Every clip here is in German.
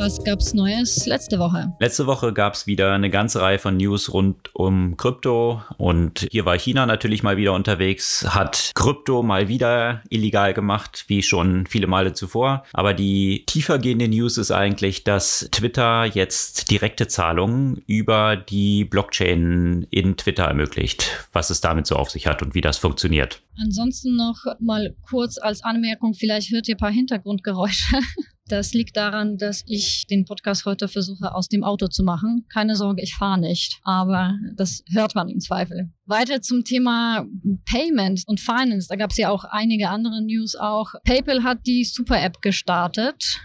Was gab's Neues letzte Woche? Letzte Woche gab es wieder eine ganze Reihe von News rund um Krypto und hier war China natürlich mal wieder unterwegs, hat Krypto mal wieder illegal gemacht, wie schon viele Male zuvor. Aber die tiefergehende News ist eigentlich, dass Twitter jetzt direkte Zahlungen über die Blockchain in Twitter ermöglicht, was es damit so auf sich hat und wie das funktioniert. Ansonsten noch mal kurz als Anmerkung, vielleicht hört ihr ein paar Hintergrundgeräusche. Das liegt daran, dass ich den Podcast heute versuche aus dem Auto zu machen. Keine Sorge, ich fahre nicht, aber das hört man im Zweifel. Weiter zum Thema Payment und Finance. Da gab es ja auch einige andere News auch. PayPal hat die Super-App gestartet.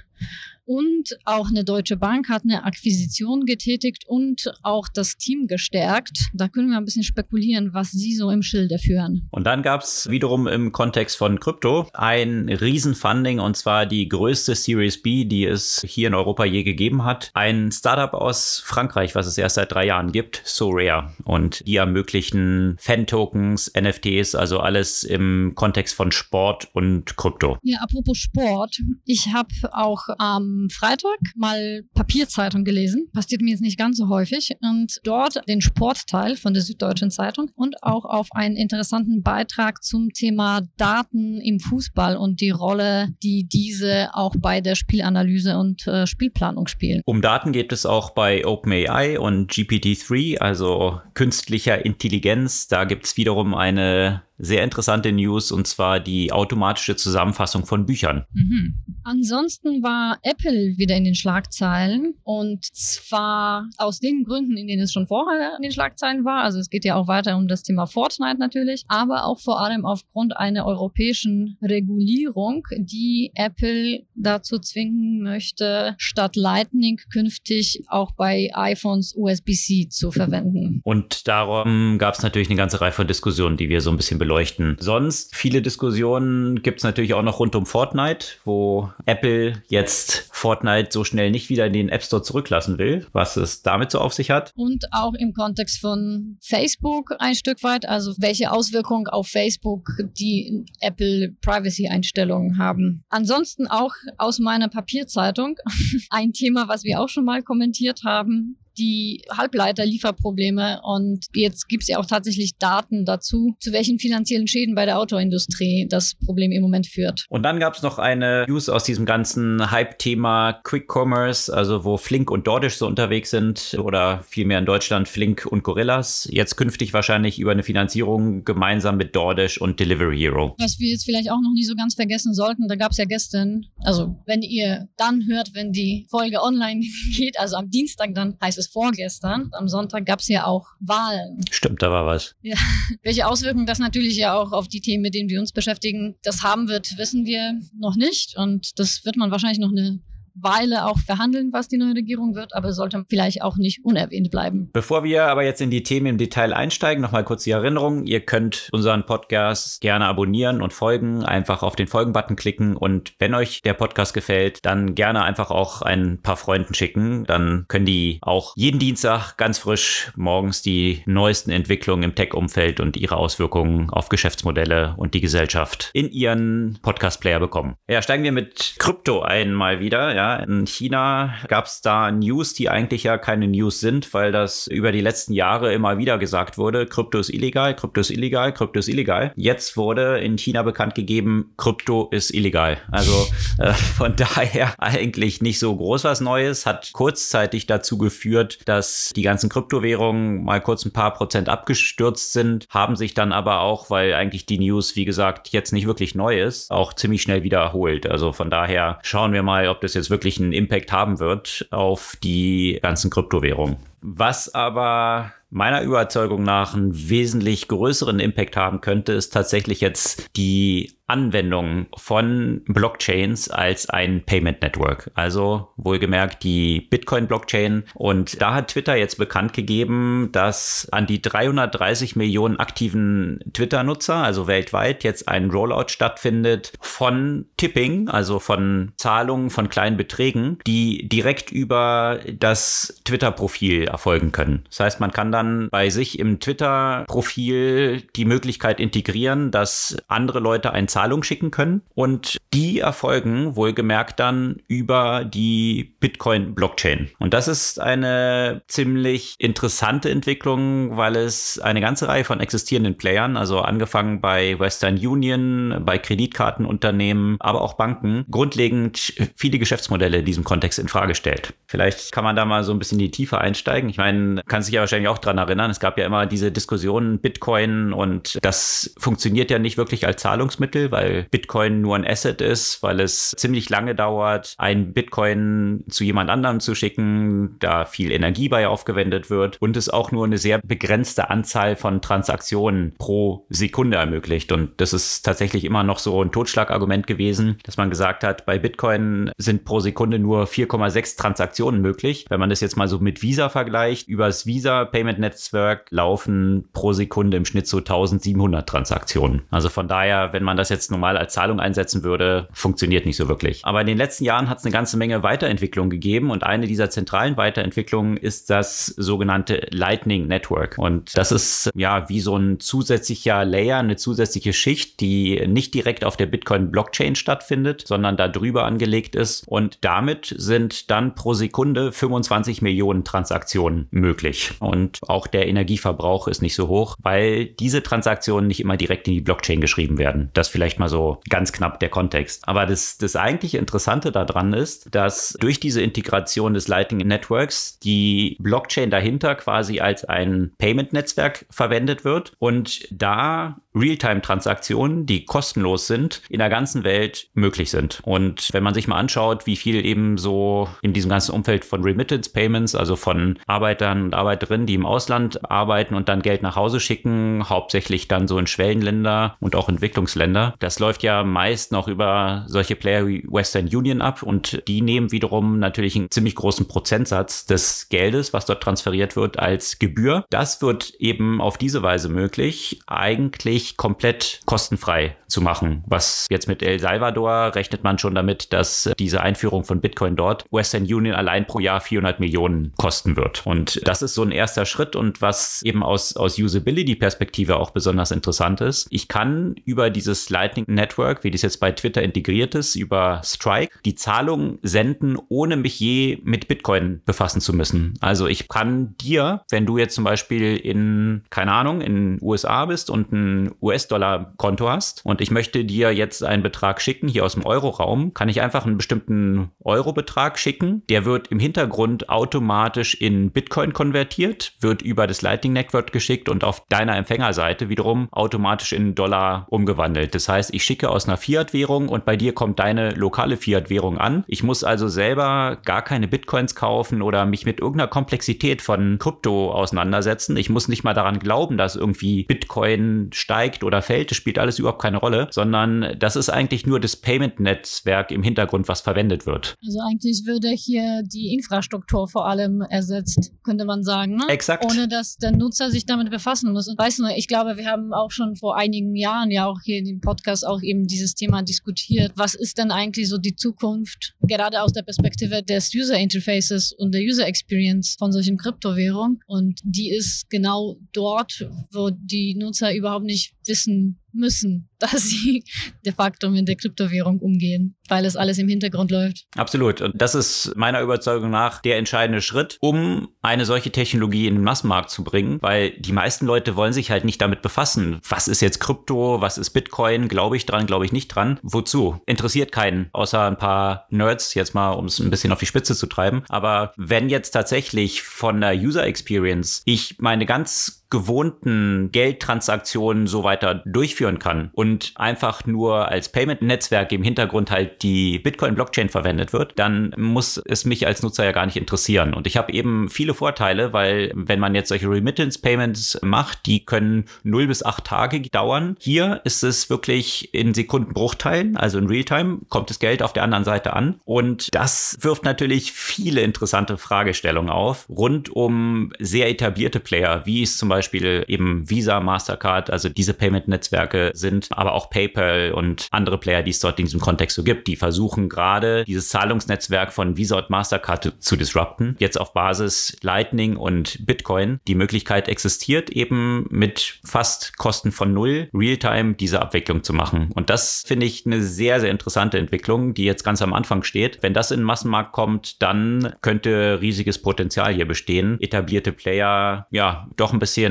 Und auch eine Deutsche Bank hat eine Akquisition getätigt und auch das Team gestärkt. Da können wir ein bisschen spekulieren, was sie so im Schilde führen. Und dann gab es wiederum im Kontext von Krypto ein Riesenfunding und zwar die größte Series B, die es hier in Europa je gegeben hat. Ein Startup aus Frankreich, was es erst seit drei Jahren gibt, SoRare. Und die ermöglichen Fan-Tokens, NFTs, also alles im Kontext von Sport und Krypto. Ja, apropos Sport. Ich habe auch am Freitag mal Papierzeitung gelesen. Passiert mir jetzt nicht ganz so häufig. Und dort den Sportteil von der Süddeutschen Zeitung und auch auf einen interessanten Beitrag zum Thema Daten im Fußball und die Rolle, die diese auch bei der Spielanalyse und äh, Spielplanung spielen. Um Daten geht es auch bei OpenAI und GPT-3, also künstlicher Intelligenz. Da gibt es wiederum eine sehr interessante News und zwar die automatische Zusammenfassung von Büchern. Mhm. Ansonsten war Apple wieder in den Schlagzeilen und zwar aus den Gründen, in denen es schon vorher in den Schlagzeilen war. Also es geht ja auch weiter um das Thema Fortnite natürlich, aber auch vor allem aufgrund einer europäischen Regulierung, die Apple dazu zwingen möchte, statt Lightning künftig auch bei iPhones USB-C zu verwenden. Und darum gab es natürlich eine ganze Reihe von Diskussionen, die wir so ein bisschen beleuchten. Sonst viele Diskussionen gibt es natürlich auch noch rund um Fortnite, wo Apple jetzt Fortnite so schnell nicht wieder in den App Store zurücklassen will, was es damit so auf sich hat. Und auch im Kontext von Facebook ein Stück weit, also welche Auswirkungen auf Facebook die Apple Privacy-Einstellungen haben. Ansonsten auch aus meiner Papierzeitung ein Thema, was wir auch schon mal kommentiert haben, die Halbleiterlieferprobleme und jetzt gibt es ja auch tatsächlich Daten dazu, zu welchen finanziellen Schäden bei der Autoindustrie das Problem im Moment führt. Und dann gab es noch eine News aus diesem ganzen Hype-Thema Quick Commerce, also wo Flink und DoorDash so unterwegs sind oder vielmehr in Deutschland Flink und Gorillas. Jetzt künftig wahrscheinlich über eine Finanzierung gemeinsam mit DoorDash und Delivery Hero. Was wir jetzt vielleicht auch noch nicht so ganz vergessen sollten, da gab es ja gestern, also wenn ihr dann hört, wenn die Folge online geht, also am Dienstag dann heißt es bis vorgestern. Am Sonntag gab es ja auch Wahlen. Stimmt, da war was. Ja. Welche Auswirkungen das natürlich ja auch auf die Themen, mit denen wir uns beschäftigen, das haben wird, wissen wir noch nicht. Und das wird man wahrscheinlich noch eine Weile auch verhandeln, was die neue Regierung wird, aber sollte vielleicht auch nicht unerwähnt bleiben. Bevor wir aber jetzt in die Themen im Detail einsteigen, nochmal kurz die Erinnerung. Ihr könnt unseren Podcast gerne abonnieren und folgen. Einfach auf den Folgen-Button klicken und wenn euch der Podcast gefällt, dann gerne einfach auch ein paar Freunden schicken. Dann können die auch jeden Dienstag ganz frisch morgens die neuesten Entwicklungen im Tech-Umfeld und ihre Auswirkungen auf Geschäftsmodelle und die Gesellschaft in ihren Podcast-Player bekommen. Ja, steigen wir mit Krypto ein mal wieder. Ja, in China gab es da News, die eigentlich ja keine News sind, weil das über die letzten Jahre immer wieder gesagt wurde, Krypto ist illegal, Krypto ist illegal, Krypto ist illegal. Jetzt wurde in China bekannt gegeben, Krypto ist illegal. Also äh, von daher eigentlich nicht so groß was Neues, hat kurzzeitig dazu geführt, dass die ganzen Kryptowährungen mal kurz ein paar Prozent abgestürzt sind, haben sich dann aber auch, weil eigentlich die News, wie gesagt, jetzt nicht wirklich neu ist, auch ziemlich schnell wieder erholt. Also von daher schauen wir mal, ob das jetzt wirklich wirklich einen Impact haben wird auf die ganzen Kryptowährungen. Was aber meiner Überzeugung nach einen wesentlich größeren Impact haben könnte, ist tatsächlich jetzt die Anwendung von Blockchains als ein Payment Network. Also wohlgemerkt die Bitcoin-Blockchain. Und da hat Twitter jetzt bekannt gegeben, dass an die 330 Millionen aktiven Twitter-Nutzer, also weltweit, jetzt ein Rollout stattfindet von Tipping, also von Zahlungen von kleinen Beträgen, die direkt über das Twitter-Profil erfolgen können. Das heißt, man kann dann bei sich im Twitter-Profil die Möglichkeit integrieren, dass andere Leute ein Zahlung schicken können und die erfolgen wohlgemerkt dann über die Bitcoin-Blockchain. Und das ist eine ziemlich interessante Entwicklung, weil es eine ganze Reihe von existierenden Playern, also angefangen bei Western Union, bei Kreditkartenunternehmen, aber auch Banken, grundlegend viele Geschäftsmodelle in diesem Kontext in Frage stellt. Vielleicht kann man da mal so ein bisschen in die Tiefe einsteigen. Ich meine, kann sich ja wahrscheinlich auch dran erinnern, es gab ja immer diese Diskussionen Bitcoin und das funktioniert ja nicht wirklich als Zahlungsmittel weil Bitcoin nur ein Asset ist, weil es ziemlich lange dauert, ein Bitcoin zu jemand anderem zu schicken, da viel Energie bei aufgewendet wird und es auch nur eine sehr begrenzte Anzahl von Transaktionen pro Sekunde ermöglicht. Und das ist tatsächlich immer noch so ein Totschlagargument gewesen, dass man gesagt hat, bei Bitcoin sind pro Sekunde nur 4,6 Transaktionen möglich. Wenn man das jetzt mal so mit Visa vergleicht, über das Visa Payment Network laufen pro Sekunde im Schnitt so 1700 Transaktionen. Also von daher, wenn man das jetzt normal als Zahlung einsetzen würde, funktioniert nicht so wirklich. Aber in den letzten Jahren hat es eine ganze Menge Weiterentwicklung gegeben und eine dieser zentralen Weiterentwicklungen ist das sogenannte Lightning Network. Und das ist ja wie so ein zusätzlicher Layer, eine zusätzliche Schicht, die nicht direkt auf der Bitcoin Blockchain stattfindet, sondern da angelegt ist. Und damit sind dann pro Sekunde 25 Millionen Transaktionen möglich. Und auch der Energieverbrauch ist nicht so hoch, weil diese Transaktionen nicht immer direkt in die Blockchain geschrieben werden. Das vielleicht mal so ganz knapp der Kontext. Aber das, das eigentliche Interessante daran ist, dass durch diese Integration des Lightning Networks die Blockchain dahinter quasi als ein Payment-Netzwerk verwendet wird und da Realtime-Transaktionen, die kostenlos sind, in der ganzen Welt möglich sind. Und wenn man sich mal anschaut, wie viel eben so in diesem ganzen Umfeld von Remittance Payments, also von Arbeitern und Arbeiterinnen, die im Ausland arbeiten und dann Geld nach Hause schicken, hauptsächlich dann so in Schwellenländer und auch Entwicklungsländer, das läuft ja meist noch über solche Player wie Western Union ab und die nehmen wiederum natürlich einen ziemlich großen Prozentsatz des Geldes, was dort transferiert wird, als Gebühr. Das wird eben auf diese Weise möglich, eigentlich komplett kostenfrei zu machen. Was jetzt mit El Salvador rechnet man schon damit, dass diese Einführung von Bitcoin dort Western Union allein pro Jahr 400 Millionen kosten wird. Und das ist so ein erster Schritt und was eben aus, aus Usability-Perspektive auch besonders interessant ist. Ich kann über dieses Lightning Network, wie das jetzt bei Twitter integriert ist, über Strike, die Zahlungen senden, ohne mich je mit Bitcoin befassen zu müssen. Also ich kann dir, wenn du jetzt zum Beispiel in, keine Ahnung, in USA bist und ein US-Dollar-Konto hast und ich möchte dir jetzt einen Betrag schicken, hier aus dem Euro-Raum, kann ich einfach einen bestimmten Euro-Betrag schicken. Der wird im Hintergrund automatisch in Bitcoin konvertiert, wird über das Lightning Network geschickt und auf deiner Empfängerseite wiederum automatisch in Dollar umgewandelt. Das heißt, ich schicke aus einer Fiat-Währung und bei dir kommt deine lokale Fiat-Währung an. Ich muss also selber gar keine Bitcoins kaufen oder mich mit irgendeiner Komplexität von Krypto auseinandersetzen. Ich muss nicht mal daran glauben, dass irgendwie Bitcoin steigt oder fällt. Das spielt alles überhaupt keine Rolle, sondern das ist eigentlich nur das Payment-Netzwerk im Hintergrund, was verwendet wird. Also eigentlich würde hier die Infrastruktur vor allem ersetzt, könnte man sagen. Ne? Exakt. Ohne dass der Nutzer sich damit befassen muss. Und weißt du, ich glaube, wir haben auch schon vor einigen Jahren ja auch hier den Podcast Podcast auch eben dieses Thema diskutiert. Was ist denn eigentlich so die Zukunft, gerade aus der Perspektive des User Interfaces und der User Experience von solchen Kryptowährungen? Und die ist genau dort, wo die Nutzer überhaupt nicht wissen, müssen, dass sie de facto mit der Kryptowährung umgehen, weil es alles im Hintergrund läuft. Absolut. Und das ist meiner Überzeugung nach der entscheidende Schritt, um eine solche Technologie in den Massenmarkt zu bringen, weil die meisten Leute wollen sich halt nicht damit befassen. Was ist jetzt Krypto? Was ist Bitcoin? Glaube ich dran? Glaube ich nicht dran? Wozu? Interessiert keinen, außer ein paar Nerds, jetzt mal, um es ein bisschen auf die Spitze zu treiben. Aber wenn jetzt tatsächlich von der User Experience ich meine ganz gewohnten Geldtransaktionen so weiter durchführen kann und einfach nur als Payment-Netzwerk im Hintergrund halt die Bitcoin-Blockchain verwendet wird, dann muss es mich als Nutzer ja gar nicht interessieren. Und ich habe eben viele Vorteile, weil wenn man jetzt solche Remittance-Payments macht, die können 0 bis 8 Tage dauern. Hier ist es wirklich in Sekundenbruchteilen, also in Realtime, kommt das Geld auf der anderen Seite an. Und das wirft natürlich viele interessante Fragestellungen auf, rund um sehr etablierte Player, wie es zum Beispiel eben Visa, Mastercard, also diese Payment-Netzwerke sind, aber auch PayPal und andere Player, die es dort in diesem Kontext so gibt, die versuchen gerade dieses Zahlungsnetzwerk von Visa und Mastercard zu disrupten. Jetzt auf Basis Lightning und Bitcoin. Die Möglichkeit existiert eben mit fast Kosten von null Realtime diese Abwicklung zu machen. Und das finde ich eine sehr, sehr interessante Entwicklung, die jetzt ganz am Anfang steht. Wenn das in den Massenmarkt kommt, dann könnte riesiges Potenzial hier bestehen, etablierte Player ja doch ein bisschen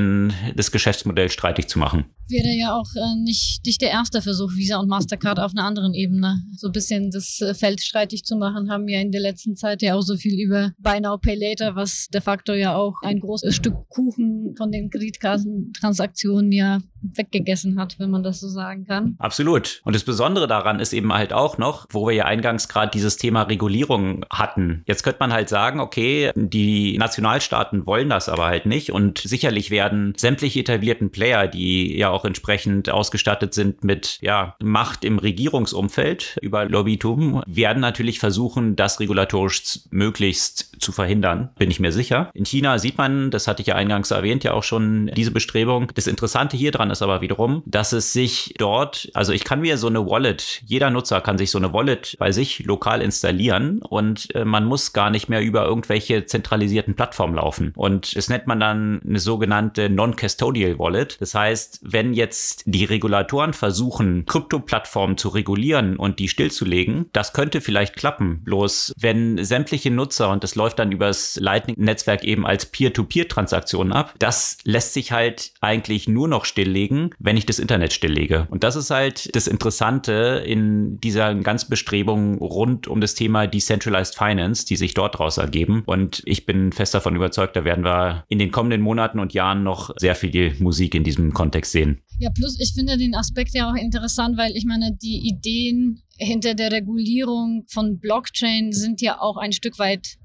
das Geschäftsmodell streitig zu machen. Wäre ja auch äh, nicht, nicht der erste Versuch, Visa und Mastercard auf einer anderen Ebene so ein bisschen das äh, Feld streitig zu machen, haben ja in der letzten Zeit ja auch so viel über Buy Now Pay Later, was de facto ja auch ein großes Stück Kuchen von den Kreditkartentransaktionen ja weggegessen hat, wenn man das so sagen kann. Absolut. Und das Besondere daran ist eben halt auch noch, wo wir ja eingangs gerade dieses Thema Regulierung hatten. Jetzt könnte man halt sagen, okay, die Nationalstaaten wollen das aber halt nicht und sicherlich werden sämtliche etablierten Player, die ja auch entsprechend ausgestattet sind mit ja, Macht im Regierungsumfeld über Lobbytum, werden natürlich versuchen, das regulatorisch möglichst zu verhindern, bin ich mir sicher. In China sieht man, das hatte ich ja eingangs erwähnt, ja auch schon diese Bestrebung. Das Interessante hier dran ist aber wiederum, dass es sich dort, also ich kann mir so eine Wallet, jeder Nutzer kann sich so eine Wallet bei sich lokal installieren und äh, man muss gar nicht mehr über irgendwelche zentralisierten Plattformen laufen. Und das nennt man dann eine sogenannte Non-Custodial Wallet. Das heißt, wenn jetzt die Regulatoren versuchen, Krypto-Plattformen zu regulieren und die stillzulegen, das könnte vielleicht klappen. Bloß wenn sämtliche Nutzer, und das läuft dann übers Lightning-Netzwerk eben als Peer-to-Peer-Transaktionen ab, das lässt sich halt eigentlich nur noch stilllegen, wenn ich das Internet stilllege. Und das ist halt das Interessante in dieser ganzen Bestrebung rund um das Thema Decentralized Finance, die sich dort daraus ergeben. Und ich bin fest davon überzeugt, da werden wir in den kommenden Monaten und Jahren noch sehr viel Musik in diesem Kontext sehen. Ja, plus ich finde den Aspekt ja auch interessant, weil ich meine, die Ideen hinter der Regulierung von Blockchain sind ja auch ein Stück weit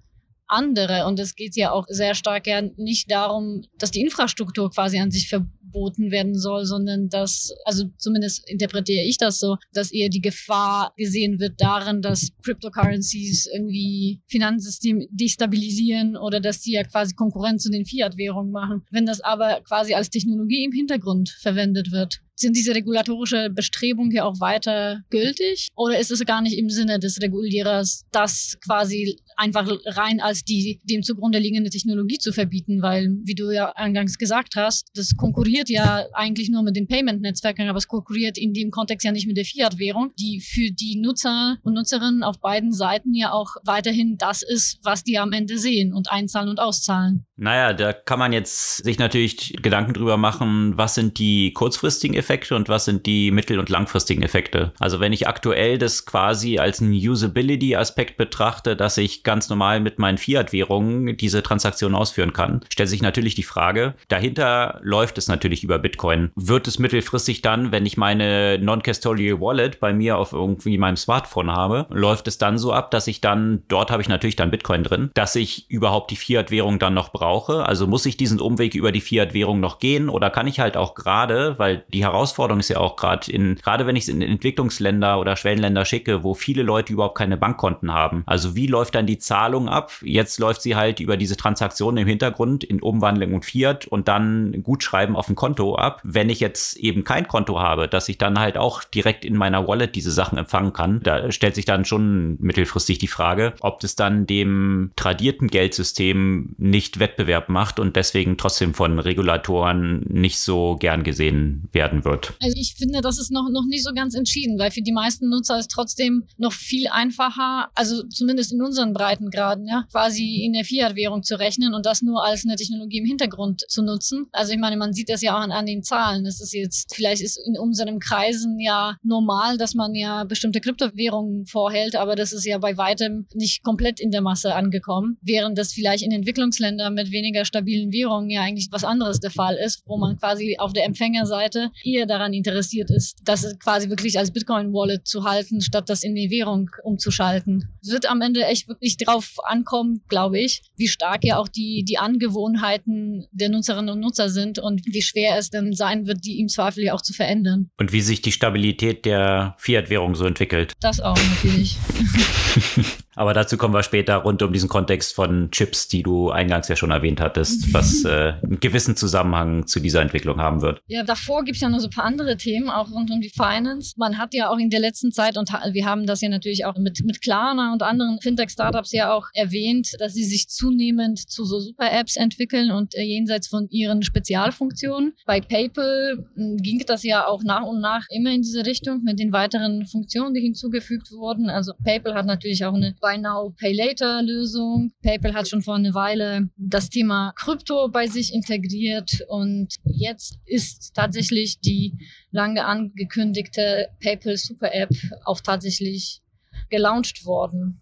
andere. Und es geht ja auch sehr stark ja nicht darum, dass die Infrastruktur quasi an sich verboten werden soll, sondern dass, also zumindest interpretiere ich das so, dass eher die Gefahr gesehen wird darin, dass Cryptocurrencies irgendwie Finanzsystem destabilisieren oder dass die ja quasi Konkurrenz zu den Fiat-Währungen machen. Wenn das aber quasi als Technologie im Hintergrund verwendet wird, sind diese regulatorische Bestrebungen hier auch weiter gültig? Oder ist es gar nicht im Sinne des Regulierers, das quasi einfach rein als die dem zugrunde liegende Technologie zu verbieten? Weil, wie du ja eingangs gesagt hast, das konkurriert ja eigentlich nur mit den Payment-Netzwerken, aber es konkurriert in dem Kontext ja nicht mit der Fiat-Währung, die für die Nutzer und Nutzerinnen auf beiden Seiten ja auch weiterhin das ist, was die am Ende sehen und einzahlen und auszahlen. Naja, da kann man jetzt sich natürlich Gedanken drüber machen, was sind die kurzfristigen Effekte und was sind die mittel- und langfristigen Effekte. Also wenn ich aktuell das quasi als einen Usability-Aspekt betrachte, dass ich ganz normal mit meinen Fiat-Währungen diese Transaktion ausführen kann, stellt sich natürlich die Frage, dahinter läuft es natürlich über Bitcoin. Wird es mittelfristig dann, wenn ich meine Non-Custodial Wallet bei mir auf irgendwie meinem Smartphone habe, läuft es dann so ab, dass ich dann, dort habe ich natürlich dann Bitcoin drin, dass ich überhaupt die Fiat-Währung dann noch brauche? Also muss ich diesen Umweg über die Fiat-Währung noch gehen oder kann ich halt auch gerade, weil die Herausforderung ist ja auch gerade in, gerade wenn ich es in Entwicklungsländer oder Schwellenländer schicke, wo viele Leute überhaupt keine Bankkonten haben. Also wie läuft dann die Zahlung ab? Jetzt läuft sie halt über diese Transaktionen im Hintergrund in Umwandlung und Fiat und dann Gutschreiben auf ein Konto ab. Wenn ich jetzt eben kein Konto habe, dass ich dann halt auch direkt in meiner Wallet diese Sachen empfangen kann, da stellt sich dann schon mittelfristig die Frage, ob das dann dem tradierten Geldsystem nicht Wettbewerb macht und deswegen trotzdem von Regulatoren nicht so gern gesehen werden wird? Also ich finde, das ist noch, noch nicht so ganz entschieden, weil für die meisten Nutzer ist trotzdem noch viel einfacher, also zumindest in unseren Breitengraden, ja, quasi in der Fiat-Währung zu rechnen und das nur als eine Technologie im Hintergrund zu nutzen. Also ich meine, man sieht das ja auch an, an den Zahlen. Es ist jetzt, vielleicht ist in unseren Kreisen ja normal, dass man ja bestimmte Kryptowährungen vorhält, aber das ist ja bei weitem nicht komplett in der Masse angekommen, während das vielleicht in Entwicklungsländern mit mit weniger stabilen Währungen ja eigentlich was anderes der Fall ist, wo man quasi auf der Empfängerseite eher daran interessiert ist, das quasi wirklich als Bitcoin-Wallet zu halten, statt das in die Währung umzuschalten. Es wird am Ende echt wirklich drauf ankommen, glaube ich, wie stark ja auch die, die Angewohnheiten der Nutzerinnen und Nutzer sind und wie schwer es denn sein wird, die im Zweifel ja auch zu verändern. Und wie sich die Stabilität der Fiat-Währung so entwickelt. Das auch natürlich. Aber dazu kommen wir später rund um diesen Kontext von Chips, die du eingangs ja schon erwähnt hattest, was äh, einen gewissen Zusammenhang zu dieser Entwicklung haben wird. Ja, davor gibt es ja noch so ein paar andere Themen, auch rund um die Finance. Man hat ja auch in der letzten Zeit, und wir haben das ja natürlich auch mit, mit Klarna und anderen Fintech-Startups ja auch erwähnt, dass sie sich zunehmend zu so Super-Apps entwickeln und äh, jenseits von ihren Spezialfunktionen. Bei PayPal hm, ging das ja auch nach und nach immer in diese Richtung mit den weiteren Funktionen, die hinzugefügt wurden. Also PayPal hat natürlich auch eine Buy Now, Pay Later Lösung. PayPal hat schon vor einer Weile das Thema Krypto bei sich integriert und jetzt ist tatsächlich die lange angekündigte PayPal Super App auch tatsächlich gelauncht worden.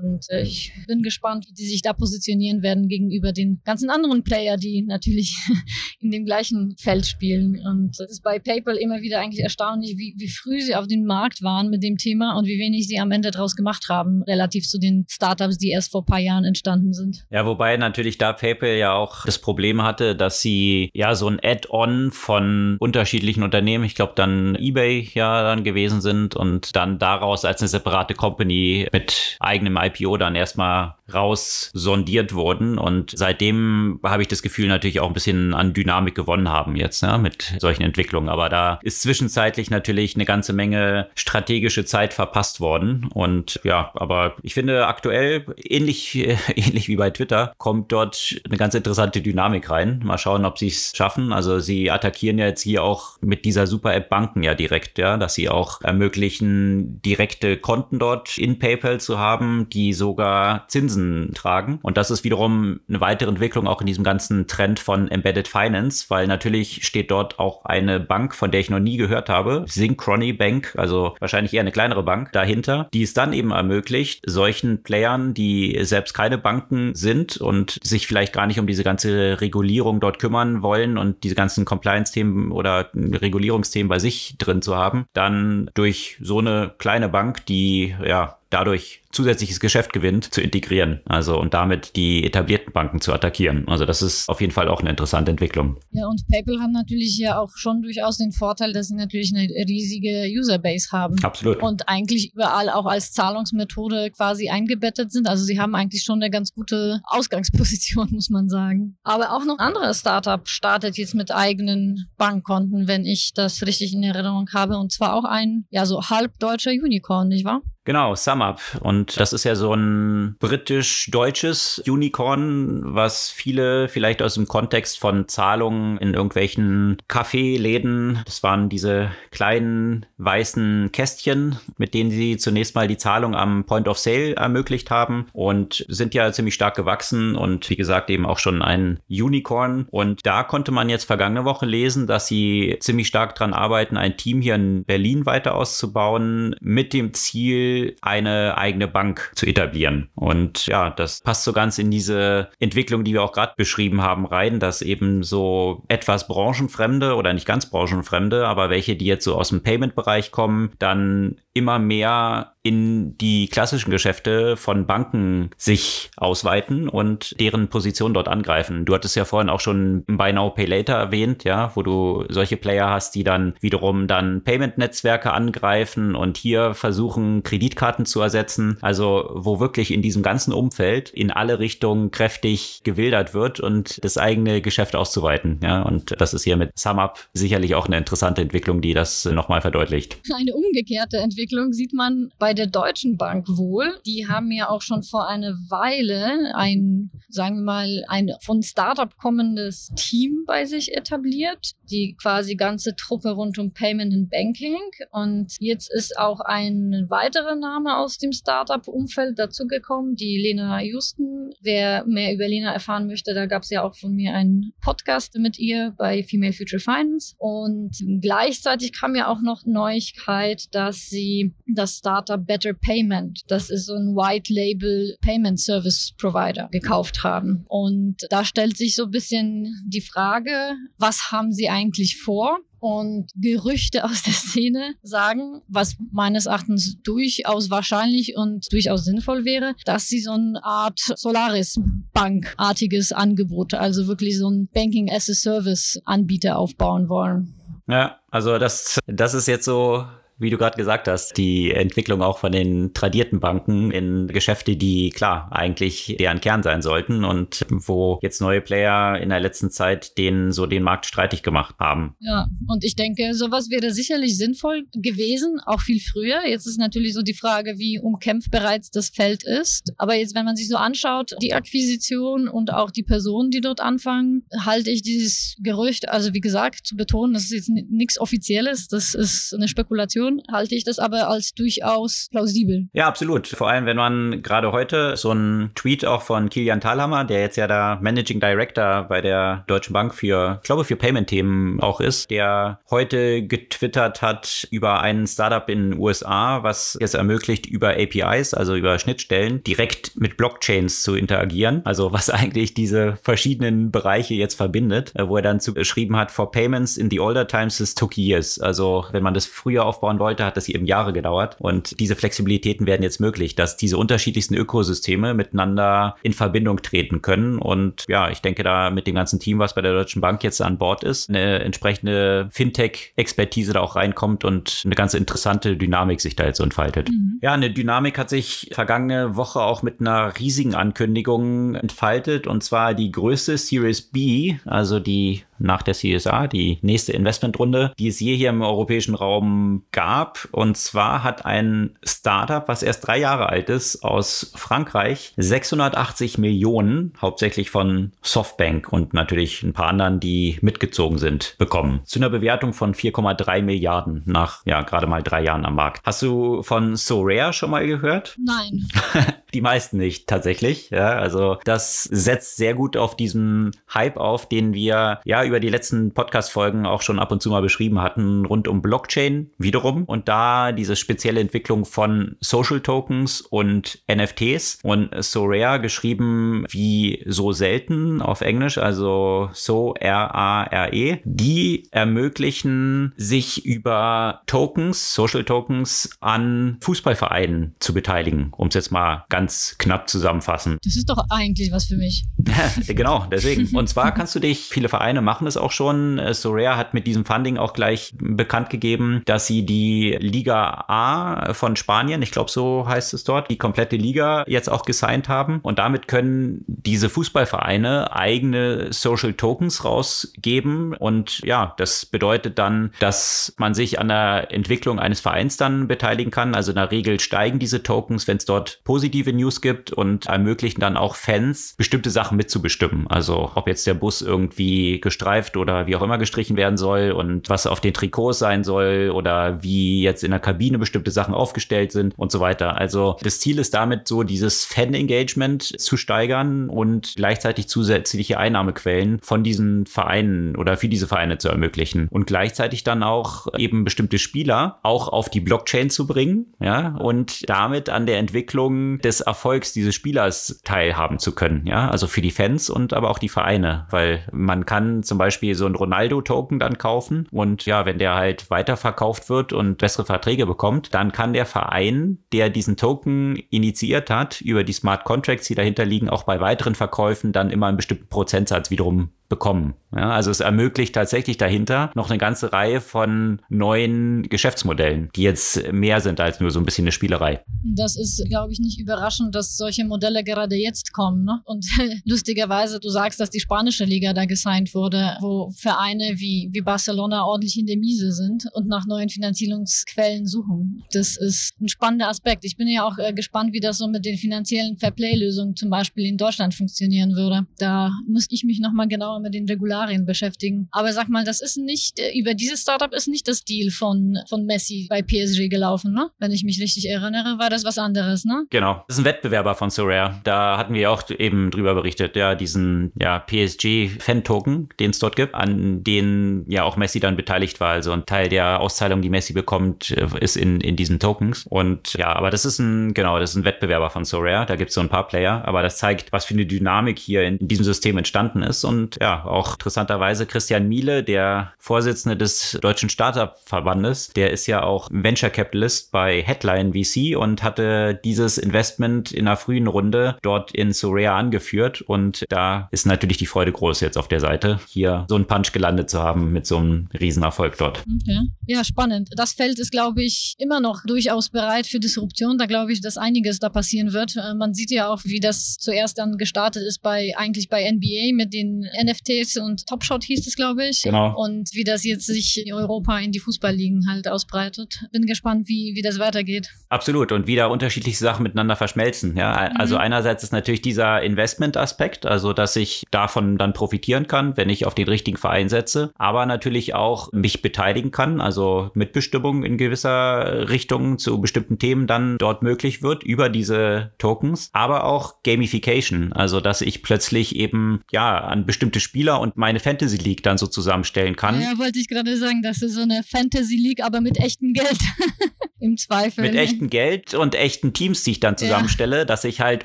Und äh, ich bin gespannt, wie die sich da positionieren werden gegenüber den ganzen anderen Player, die natürlich in dem gleichen Feld spielen. Und es ist bei PayPal immer wieder eigentlich erstaunlich, wie, wie früh sie auf dem Markt waren mit dem Thema und wie wenig sie am Ende daraus gemacht haben, relativ zu den Startups, die erst vor ein paar Jahren entstanden sind. Ja, wobei natürlich da PayPal ja auch das Problem hatte, dass sie ja so ein Add-on von unterschiedlichen Unternehmen, ich glaube dann eBay ja dann gewesen sind und dann daraus als eine separate Company mit eigenem IPO dann erstmal raus sondiert wurden. Und seitdem habe ich das Gefühl natürlich auch ein bisschen an Dynamik gewonnen haben jetzt ne, mit solchen Entwicklungen. Aber da ist zwischenzeitlich natürlich eine ganze Menge strategische Zeit verpasst worden. Und ja, aber ich finde aktuell ähnlich, ähnlich wie bei Twitter kommt dort eine ganz interessante Dynamik rein. Mal schauen, ob sie es schaffen. Also sie attackieren ja jetzt hier auch mit dieser Super-App Banken ja direkt, ja, dass sie auch ermöglichen, direkte Konten dort in PayPal zu haben, die sogar Zinsen Zinsen tragen. Und das ist wiederum eine weitere Entwicklung auch in diesem ganzen Trend von Embedded Finance, weil natürlich steht dort auch eine Bank, von der ich noch nie gehört habe, Synchrony Bank, also wahrscheinlich eher eine kleinere Bank dahinter, die es dann eben ermöglicht, solchen Playern, die selbst keine Banken sind und sich vielleicht gar nicht um diese ganze Regulierung dort kümmern wollen und diese ganzen Compliance-Themen oder Regulierungsthemen bei sich drin zu haben, dann durch so eine kleine Bank, die ja dadurch zusätzliches Geschäft gewinnt, zu integrieren. Also und damit die etablierten Banken zu attackieren. Also das ist auf jeden Fall auch eine interessante Entwicklung. Ja, und PayPal hat natürlich ja auch schon durchaus den Vorteil, dass sie natürlich eine riesige Userbase haben. Absolut. Und eigentlich überall auch als Zahlungsmethode quasi eingebettet sind. Also sie haben eigentlich schon eine ganz gute Ausgangsposition, muss man sagen. Aber auch noch andere Startup startet jetzt mit eigenen Bankkonten, wenn ich das richtig in Erinnerung habe. Und zwar auch ein, ja, so halb deutscher Unicorn, nicht wahr? Genau, SumUp. Und das ist ja so ein britisch-deutsches Unicorn, was viele vielleicht aus dem Kontext von Zahlungen in irgendwelchen Kaffeeläden, das waren diese kleinen weißen Kästchen, mit denen sie zunächst mal die Zahlung am Point of Sale ermöglicht haben und sind ja ziemlich stark gewachsen und wie gesagt eben auch schon ein Unicorn. Und da konnte man jetzt vergangene Woche lesen, dass sie ziemlich stark dran arbeiten, ein Team hier in Berlin weiter auszubauen mit dem Ziel, eine eigene Bank zu etablieren. Und ja, das passt so ganz in diese Entwicklung, die wir auch gerade beschrieben haben, rein, dass eben so etwas branchenfremde oder nicht ganz branchenfremde, aber welche, die jetzt so aus dem Payment-Bereich kommen, dann immer mehr in die klassischen Geschäfte von Banken sich ausweiten und deren Position dort angreifen. Du hattest ja vorhin auch schon Buy Now Pay Later erwähnt, ja, wo du solche Player hast, die dann wiederum dann Payment-Netzwerke angreifen und hier versuchen, Kreditkarten zu ersetzen. Also wo wirklich in diesem ganzen Umfeld in alle Richtungen kräftig gewildert wird und das eigene Geschäft auszuweiten. Ja, und das ist hier mit SumUp sicherlich auch eine interessante Entwicklung, die das nochmal verdeutlicht. Eine umgekehrte Entwicklung sieht man bei der Deutschen Bank wohl. Die haben ja auch schon vor einer Weile ein, sagen wir mal, ein von Startup kommendes Team bei sich etabliert. Die quasi ganze Truppe rund um Payment and Banking. Und jetzt ist auch ein weiterer Name aus dem Startup-Umfeld dazugekommen, die Lena Houston. Wer mehr über Lena erfahren möchte, da gab es ja auch von mir einen Podcast mit ihr bei Female Future Finance. Und gleichzeitig kam ja auch noch Neuigkeit, dass sie das Startup Better Payment, das ist so ein White Label Payment Service Provider, gekauft haben. Und da stellt sich so ein bisschen die Frage, was haben sie eigentlich vor? und Gerüchte aus der Szene sagen, was meines Erachtens durchaus wahrscheinlich und durchaus sinnvoll wäre, dass sie so eine Art Solaris-Bank-artiges Angebot, also wirklich so ein Banking as a Service Anbieter aufbauen wollen. Ja, also das, das ist jetzt so wie du gerade gesagt hast, die Entwicklung auch von den tradierten Banken in Geschäfte, die klar eigentlich deren Kern sein sollten und wo jetzt neue Player in der letzten Zeit den so den Markt streitig gemacht haben. Ja, und ich denke, sowas wäre sicherlich sinnvoll gewesen, auch viel früher. Jetzt ist natürlich so die Frage, wie umkämpft bereits das Feld ist. Aber jetzt, wenn man sich so anschaut, die Akquisition und auch die Personen, die dort anfangen, halte ich dieses Gerücht, also wie gesagt, zu betonen, das ist jetzt nichts Offizielles, das ist eine Spekulation Situation halte ich das aber als durchaus plausibel. Ja, absolut. Vor allem, wenn man gerade heute so einen Tweet auch von Kilian Thalhammer, der jetzt ja da Managing Director bei der Deutschen Bank für, ich glaube, für Payment-Themen auch ist, der heute getwittert hat über ein Startup in den USA, was es ermöglicht, über APIs, also über Schnittstellen, direkt mit Blockchains zu interagieren. Also was eigentlich diese verschiedenen Bereiche jetzt verbindet, wo er dann zu geschrieben hat, for payments in the older times it took years. Also wenn man das früher aufbauen aufbauen wollte, hat das eben Jahre gedauert. Und diese Flexibilitäten werden jetzt möglich, dass diese unterschiedlichsten Ökosysteme miteinander in Verbindung treten können. Und ja, ich denke da mit dem ganzen Team, was bei der Deutschen Bank jetzt an Bord ist, eine entsprechende Fintech-Expertise da auch reinkommt und eine ganz interessante Dynamik sich da jetzt entfaltet. Mhm. Ja, eine Dynamik hat sich vergangene Woche auch mit einer riesigen Ankündigung entfaltet und zwar die größte Series B, also die nach der CSA, die nächste Investmentrunde, die es je hier im europäischen Raum gab. Und zwar hat ein Startup, was erst drei Jahre alt ist, aus Frankreich 680 Millionen, hauptsächlich von Softbank und natürlich ein paar anderen, die mitgezogen sind, bekommen. Zu einer Bewertung von 4,3 Milliarden nach ja gerade mal drei Jahren am Markt. Hast du von Sorare schon mal gehört? Nein. die meisten nicht tatsächlich. Ja, also das setzt sehr gut auf diesen Hype auf, den wir ja über die letzten Podcast-Folgen auch schon ab und zu mal beschrieben hatten, rund um Blockchain wiederum und da diese spezielle Entwicklung von Social Tokens und NFTs und so rare geschrieben wie so selten auf Englisch, also so R-A-R-E, die ermöglichen sich über Tokens, Social Tokens an Fußballvereinen zu beteiligen, um es jetzt mal ganz knapp zusammenfassen. Das ist doch eigentlich was für mich. genau, deswegen. Und zwar kannst du dich, viele Vereine machen es auch schon. Äh, Sorare hat mit diesem Funding auch gleich bekannt gegeben, dass sie die Liga A von Spanien, ich glaube so heißt es dort, die komplette Liga jetzt auch gesigned haben. Und damit können diese Fußballvereine eigene Social Tokens rausgeben. Und ja, das bedeutet dann, dass man sich an der Entwicklung eines Vereins dann beteiligen kann. Also in der Regel steigen diese Tokens, wenn es dort positive News gibt und ermöglichen dann auch Fans bestimmte Sachen mitzubestimmen. Also ob jetzt der Bus irgendwie gestreift oder wie auch immer gestrichen werden soll und was auf den Trikots sein soll oder wie jetzt in der Kabine bestimmte Sachen aufgestellt sind und so weiter. Also das Ziel ist damit so dieses Fan-Engagement zu steigern und gleichzeitig zusätzliche Einnahmequellen von diesen Vereinen oder für diese Vereine zu ermöglichen und gleichzeitig dann auch eben bestimmte Spieler auch auf die Blockchain zu bringen, ja, und damit an der Entwicklung des Erfolgs dieses Spielers teilhaben zu können, ja, also für die Fans und aber auch die Vereine, weil man kann zum Beispiel so ein Ronaldo-Token dann kaufen und ja, wenn der halt weiterverkauft wird und bessere Verträge bekommt, dann kann der Verein, der diesen Token initiiert hat, über die Smart Contracts, die dahinter liegen, auch bei weiteren Verkäufen dann immer einen bestimmten Prozentsatz wiederum bekommen. Ja, also es ermöglicht tatsächlich dahinter noch eine ganze Reihe von neuen Geschäftsmodellen, die jetzt mehr sind als nur so ein bisschen eine Spielerei. Das ist, glaube ich, nicht überraschend, dass solche Modelle gerade jetzt kommen. Ne? Und lustigerweise, du sagst, dass die spanische Liga da gesigned wurde, wo Vereine wie, wie Barcelona ordentlich in der Miese sind und nach neuen Finanzierungsquellen suchen. Das ist ein spannender Aspekt. Ich bin ja auch äh, gespannt, wie das so mit den finanziellen Fairplay-Lösungen zum Beispiel in Deutschland funktionieren würde. Da muss ich mich nochmal genauer genauer mit den Regularien beschäftigen. Aber sag mal, das ist nicht, äh, über dieses Startup ist nicht das Deal von, von Messi bei PSG gelaufen, ne? Wenn ich mich richtig erinnere, war das was anderes, ne? Genau. Das ist ein Wettbewerber von Sorare. Da hatten wir auch eben drüber berichtet, ja, diesen ja, PSG-Fan-Token, den es dort gibt, an denen ja auch Messi dann beteiligt war. Also ein Teil der Auszahlung, die Messi bekommt, äh, ist in, in diesen Tokens. Und ja, aber das ist ein, genau, das ist ein Wettbewerber von Sorare. Da gibt es so ein paar Player, aber das zeigt, was für eine Dynamik hier in diesem System entstanden ist. Und ja, auch interessanterweise Christian Miele, der Vorsitzende des Deutschen Startup-Verbandes, der ist ja auch Venture Capitalist bei Headline VC und hatte dieses Investment in einer frühen Runde dort in Sorare angeführt. Und da ist natürlich die Freude groß jetzt auf der Seite, hier so einen Punch gelandet zu haben mit so einem Riesenerfolg dort. Okay. Ja, spannend. Das Feld ist, glaube ich, immer noch durchaus bereit für Disruption. Da glaube ich, dass einiges da passieren wird. Äh, man sieht ja auch, wie das zuerst dann gestartet ist bei eigentlich bei NBA mit den NFTs und Topshot hieß es, glaube ich. Genau. Und wie das jetzt sich in Europa in die Fußballligen halt ausbreitet. Bin gespannt, wie, wie das weitergeht. Absolut. Und wie da unterschiedliche Sachen miteinander verschmelzen. Ja, also mhm. einerseits ist natürlich dieser Investment-Aspekt, also dass ich davon dann profitieren kann, wenn ich auf den richtigen Verein setze, aber natürlich auch mich beteiligen kann, also Mitbestimmung in gewisser Richtung zu bestimmten Themen dann dort möglich wird über diese Tokens, aber auch Gamification, also dass ich plötzlich eben ja an bestimmte Spieler und meine Fantasy League dann so zusammenstellen kann. Ja, wollte ich gerade sagen, das ist so eine Fantasy League, aber mit echtem Geld. Im Zweifel. Mit echtem Geld und echten Teams, die ich dann zusammenstelle, ja. dass ich halt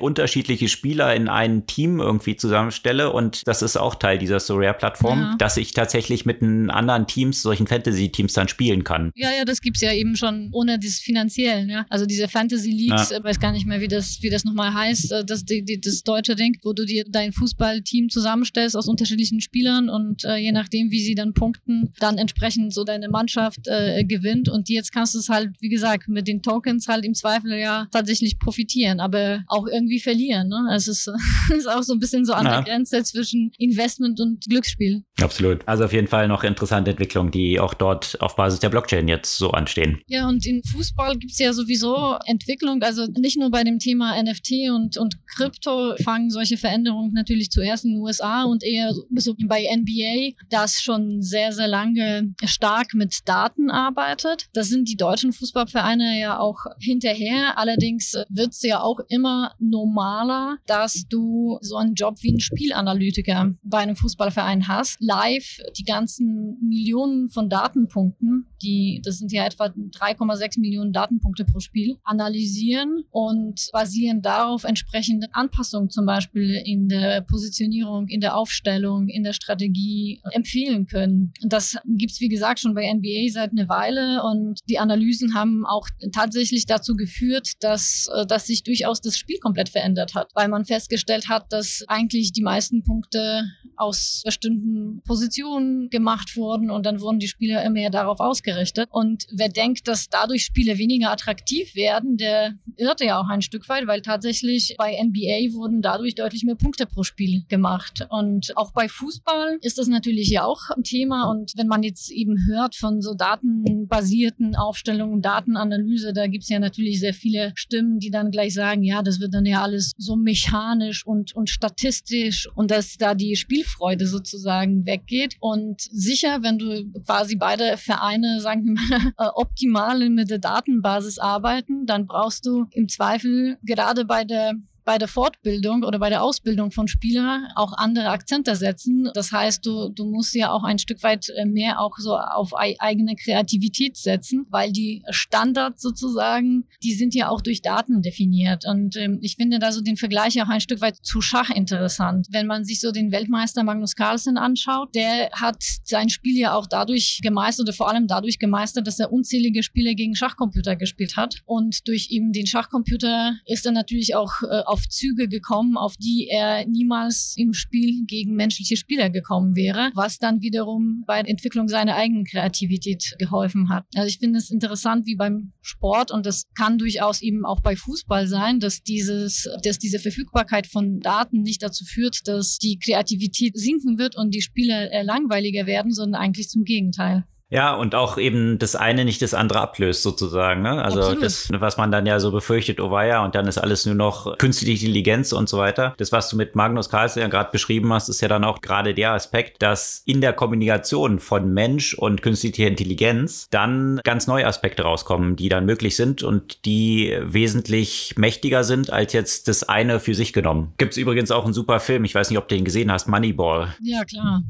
unterschiedliche Spieler in ein Team irgendwie zusammenstelle und das ist auch Teil dieser Sorare-Plattform, ja. dass ich tatsächlich mit einem anderen Teams, solchen Fantasy-Teams dann spielen kann. Ja, ja, das gibt's ja eben schon ohne dieses Finanziellen, ja. Also diese Fantasy Leagues, ja. weiß gar nicht mehr, wie das, wie das nochmal heißt, äh, das, die, das deutsche Ding, wo du dir dein Fußballteam zusammenstellst aus unterschiedlichen Spielern und äh, je nachdem, wie sie dann punkten, dann entsprechend so deine Mannschaft äh, gewinnt und jetzt kannst du es halt, wie gesagt, mit den Tokens halt im Zweifel ja tatsächlich profitieren, aber auch irgendwie verlieren. Ne? Also es ist auch so ein bisschen so an ja. der Grenze zwischen Investment und Glücksspiel. Absolut. Also auf jeden Fall noch interessante Entwicklungen, die auch dort auf Basis der Blockchain jetzt so anstehen. Ja, und in Fußball gibt es ja sowieso Entwicklung, also nicht nur bei dem Thema NFT und, und Krypto fangen solche Veränderungen natürlich zuerst in den USA und eher so bei NBA, das schon sehr, sehr lange stark mit Daten arbeitet. Das sind die deutschen Fußball Vereine ja auch hinterher. Allerdings wird es ja auch immer normaler, dass du so einen Job wie ein Spielanalytiker bei einem Fußballverein hast. Live die ganzen Millionen von Datenpunkten, die, das sind ja etwa 3,6 Millionen Datenpunkte pro Spiel, analysieren und basieren darauf entsprechende Anpassungen zum Beispiel in der Positionierung, in der Aufstellung, in der Strategie empfehlen können. Das gibt's wie gesagt, schon bei NBA seit einer Weile und die Analysen haben auch tatsächlich dazu geführt, dass, äh, dass sich durchaus das Spiel komplett verändert hat, weil man festgestellt hat, dass eigentlich die meisten Punkte aus bestimmten Positionen gemacht wurden und dann wurden die Spieler immer mehr darauf ausgerichtet. Und wer denkt, dass dadurch Spiele weniger attraktiv werden, der irrte ja auch ein Stück weit, weil tatsächlich bei NBA wurden dadurch deutlich mehr Punkte pro Spiel gemacht. Und auch bei Fußball ist das natürlich ja auch ein Thema. Und wenn man jetzt eben hört von so datenbasierten Aufstellungen, Daten Datenanalyse, da gibt es ja natürlich sehr viele Stimmen, die dann gleich sagen, ja, das wird dann ja alles so mechanisch und, und statistisch und dass da die Spielfreude sozusagen weggeht. Und sicher, wenn du quasi beide Vereine, sagen wir mal, äh, optimal mit der Datenbasis arbeiten, dann brauchst du im Zweifel gerade bei der bei der Fortbildung oder bei der Ausbildung von Spielern auch andere Akzente setzen. Das heißt, du, du musst ja auch ein Stück weit äh, mehr auch so auf eigene Kreativität setzen, weil die Standards sozusagen, die sind ja auch durch Daten definiert. Und ähm, ich finde da so den Vergleich auch ein Stück weit zu Schach interessant. Wenn man sich so den Weltmeister Magnus Carlsen anschaut, der hat sein Spiel ja auch dadurch gemeistert oder vor allem dadurch gemeistert, dass er unzählige Spiele gegen Schachcomputer gespielt hat. Und durch eben den Schachcomputer ist er natürlich auch äh, auf Züge gekommen, auf die er niemals im Spiel gegen menschliche Spieler gekommen wäre, was dann wiederum bei der Entwicklung seiner eigenen Kreativität geholfen hat. Also ich finde es interessant, wie beim Sport und das kann durchaus eben auch bei Fußball sein, dass dieses, dass diese Verfügbarkeit von Daten nicht dazu führt, dass die Kreativität sinken wird und die Spieler langweiliger werden, sondern eigentlich zum Gegenteil. Ja, und auch eben das eine nicht das andere ablöst sozusagen. Ne? Also Absolut. das, was man dann ja so befürchtet, oh weia, und dann ist alles nur noch künstliche Intelligenz und so weiter. Das, was du mit Magnus Carlsen ja gerade beschrieben hast, ist ja dann auch gerade der Aspekt, dass in der Kommunikation von Mensch und künstlicher Intelligenz dann ganz neue Aspekte rauskommen, die dann möglich sind und die wesentlich mächtiger sind als jetzt das eine für sich genommen. Gibt es übrigens auch einen super Film, ich weiß nicht, ob du den gesehen hast, Moneyball. Ja, klar.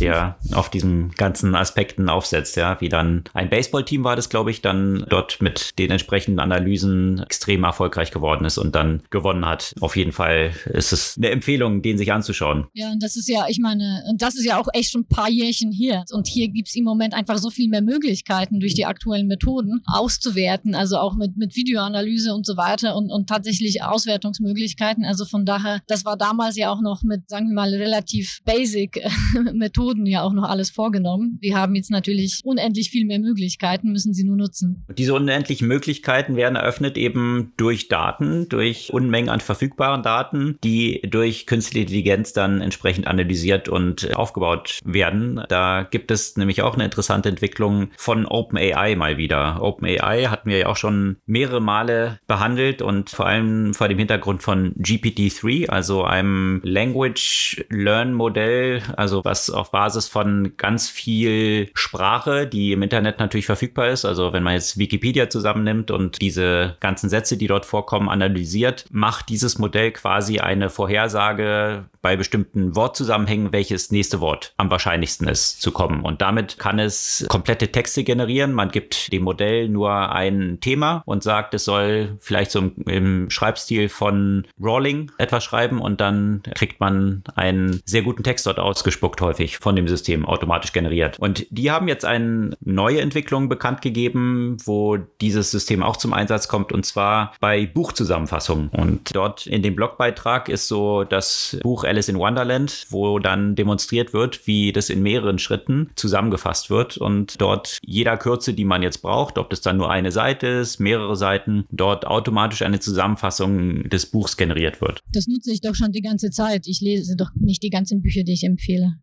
der auf diesen ganzen Aspekten aufsetzt, ja, wie dann ein Baseballteam war das, glaube ich, dann dort mit den entsprechenden Analysen extrem erfolgreich geworden ist und dann gewonnen hat. Auf jeden Fall ist es eine Empfehlung, den sich anzuschauen. Ja, und das ist ja, ich meine, und das ist ja auch echt schon ein paar Jährchen hier. Und hier gibt es im Moment einfach so viel mehr Möglichkeiten durch die aktuellen Methoden auszuwerten, also auch mit, mit Videoanalyse und so weiter und, und tatsächlich Auswertungsmöglichkeiten. Also von daher, das war damals ja auch noch mit, sagen wir mal, relativ basic Methoden ja auch noch alles vorgenommen. Wir haben jetzt natürlich unendlich viel mehr Möglichkeiten, müssen sie nur nutzen. Diese unendlichen Möglichkeiten werden eröffnet eben durch Daten, durch Unmengen an verfügbaren Daten, die durch künstliche Intelligenz dann entsprechend analysiert und aufgebaut werden. Da gibt es nämlich auch eine interessante Entwicklung von OpenAI mal wieder. OpenAI hatten wir ja auch schon mehrere Male behandelt und vor allem vor dem Hintergrund von GPT-3, also einem Language Learn Modell, also was auf Basis von ganz viel Sprache, die im Internet natürlich verfügbar ist. Also wenn man jetzt Wikipedia zusammennimmt und diese ganzen Sätze, die dort vorkommen, analysiert, macht dieses Modell quasi eine Vorhersage bei bestimmten Wortzusammenhängen, welches nächste Wort am wahrscheinlichsten ist zu kommen. Und damit kann es komplette Texte generieren. Man gibt dem Modell nur ein Thema und sagt, es soll vielleicht so im Schreibstil von Rawling etwas schreiben und dann kriegt man einen sehr guten Text dort ausgespuckt häufig von dem System automatisch generiert. Und die haben jetzt eine neue Entwicklung bekannt gegeben, wo dieses System auch zum Einsatz kommt, und zwar bei Buchzusammenfassungen. Und dort in dem Blogbeitrag ist so das Buch Alice in Wonderland, wo dann demonstriert wird, wie das in mehreren Schritten zusammengefasst wird und dort jeder Kürze, die man jetzt braucht, ob das dann nur eine Seite ist, mehrere Seiten, dort automatisch eine Zusammenfassung des Buchs generiert wird. Das nutze ich doch schon die ganze Zeit. Ich lese doch nicht die ganzen Bücher, die ich empfehle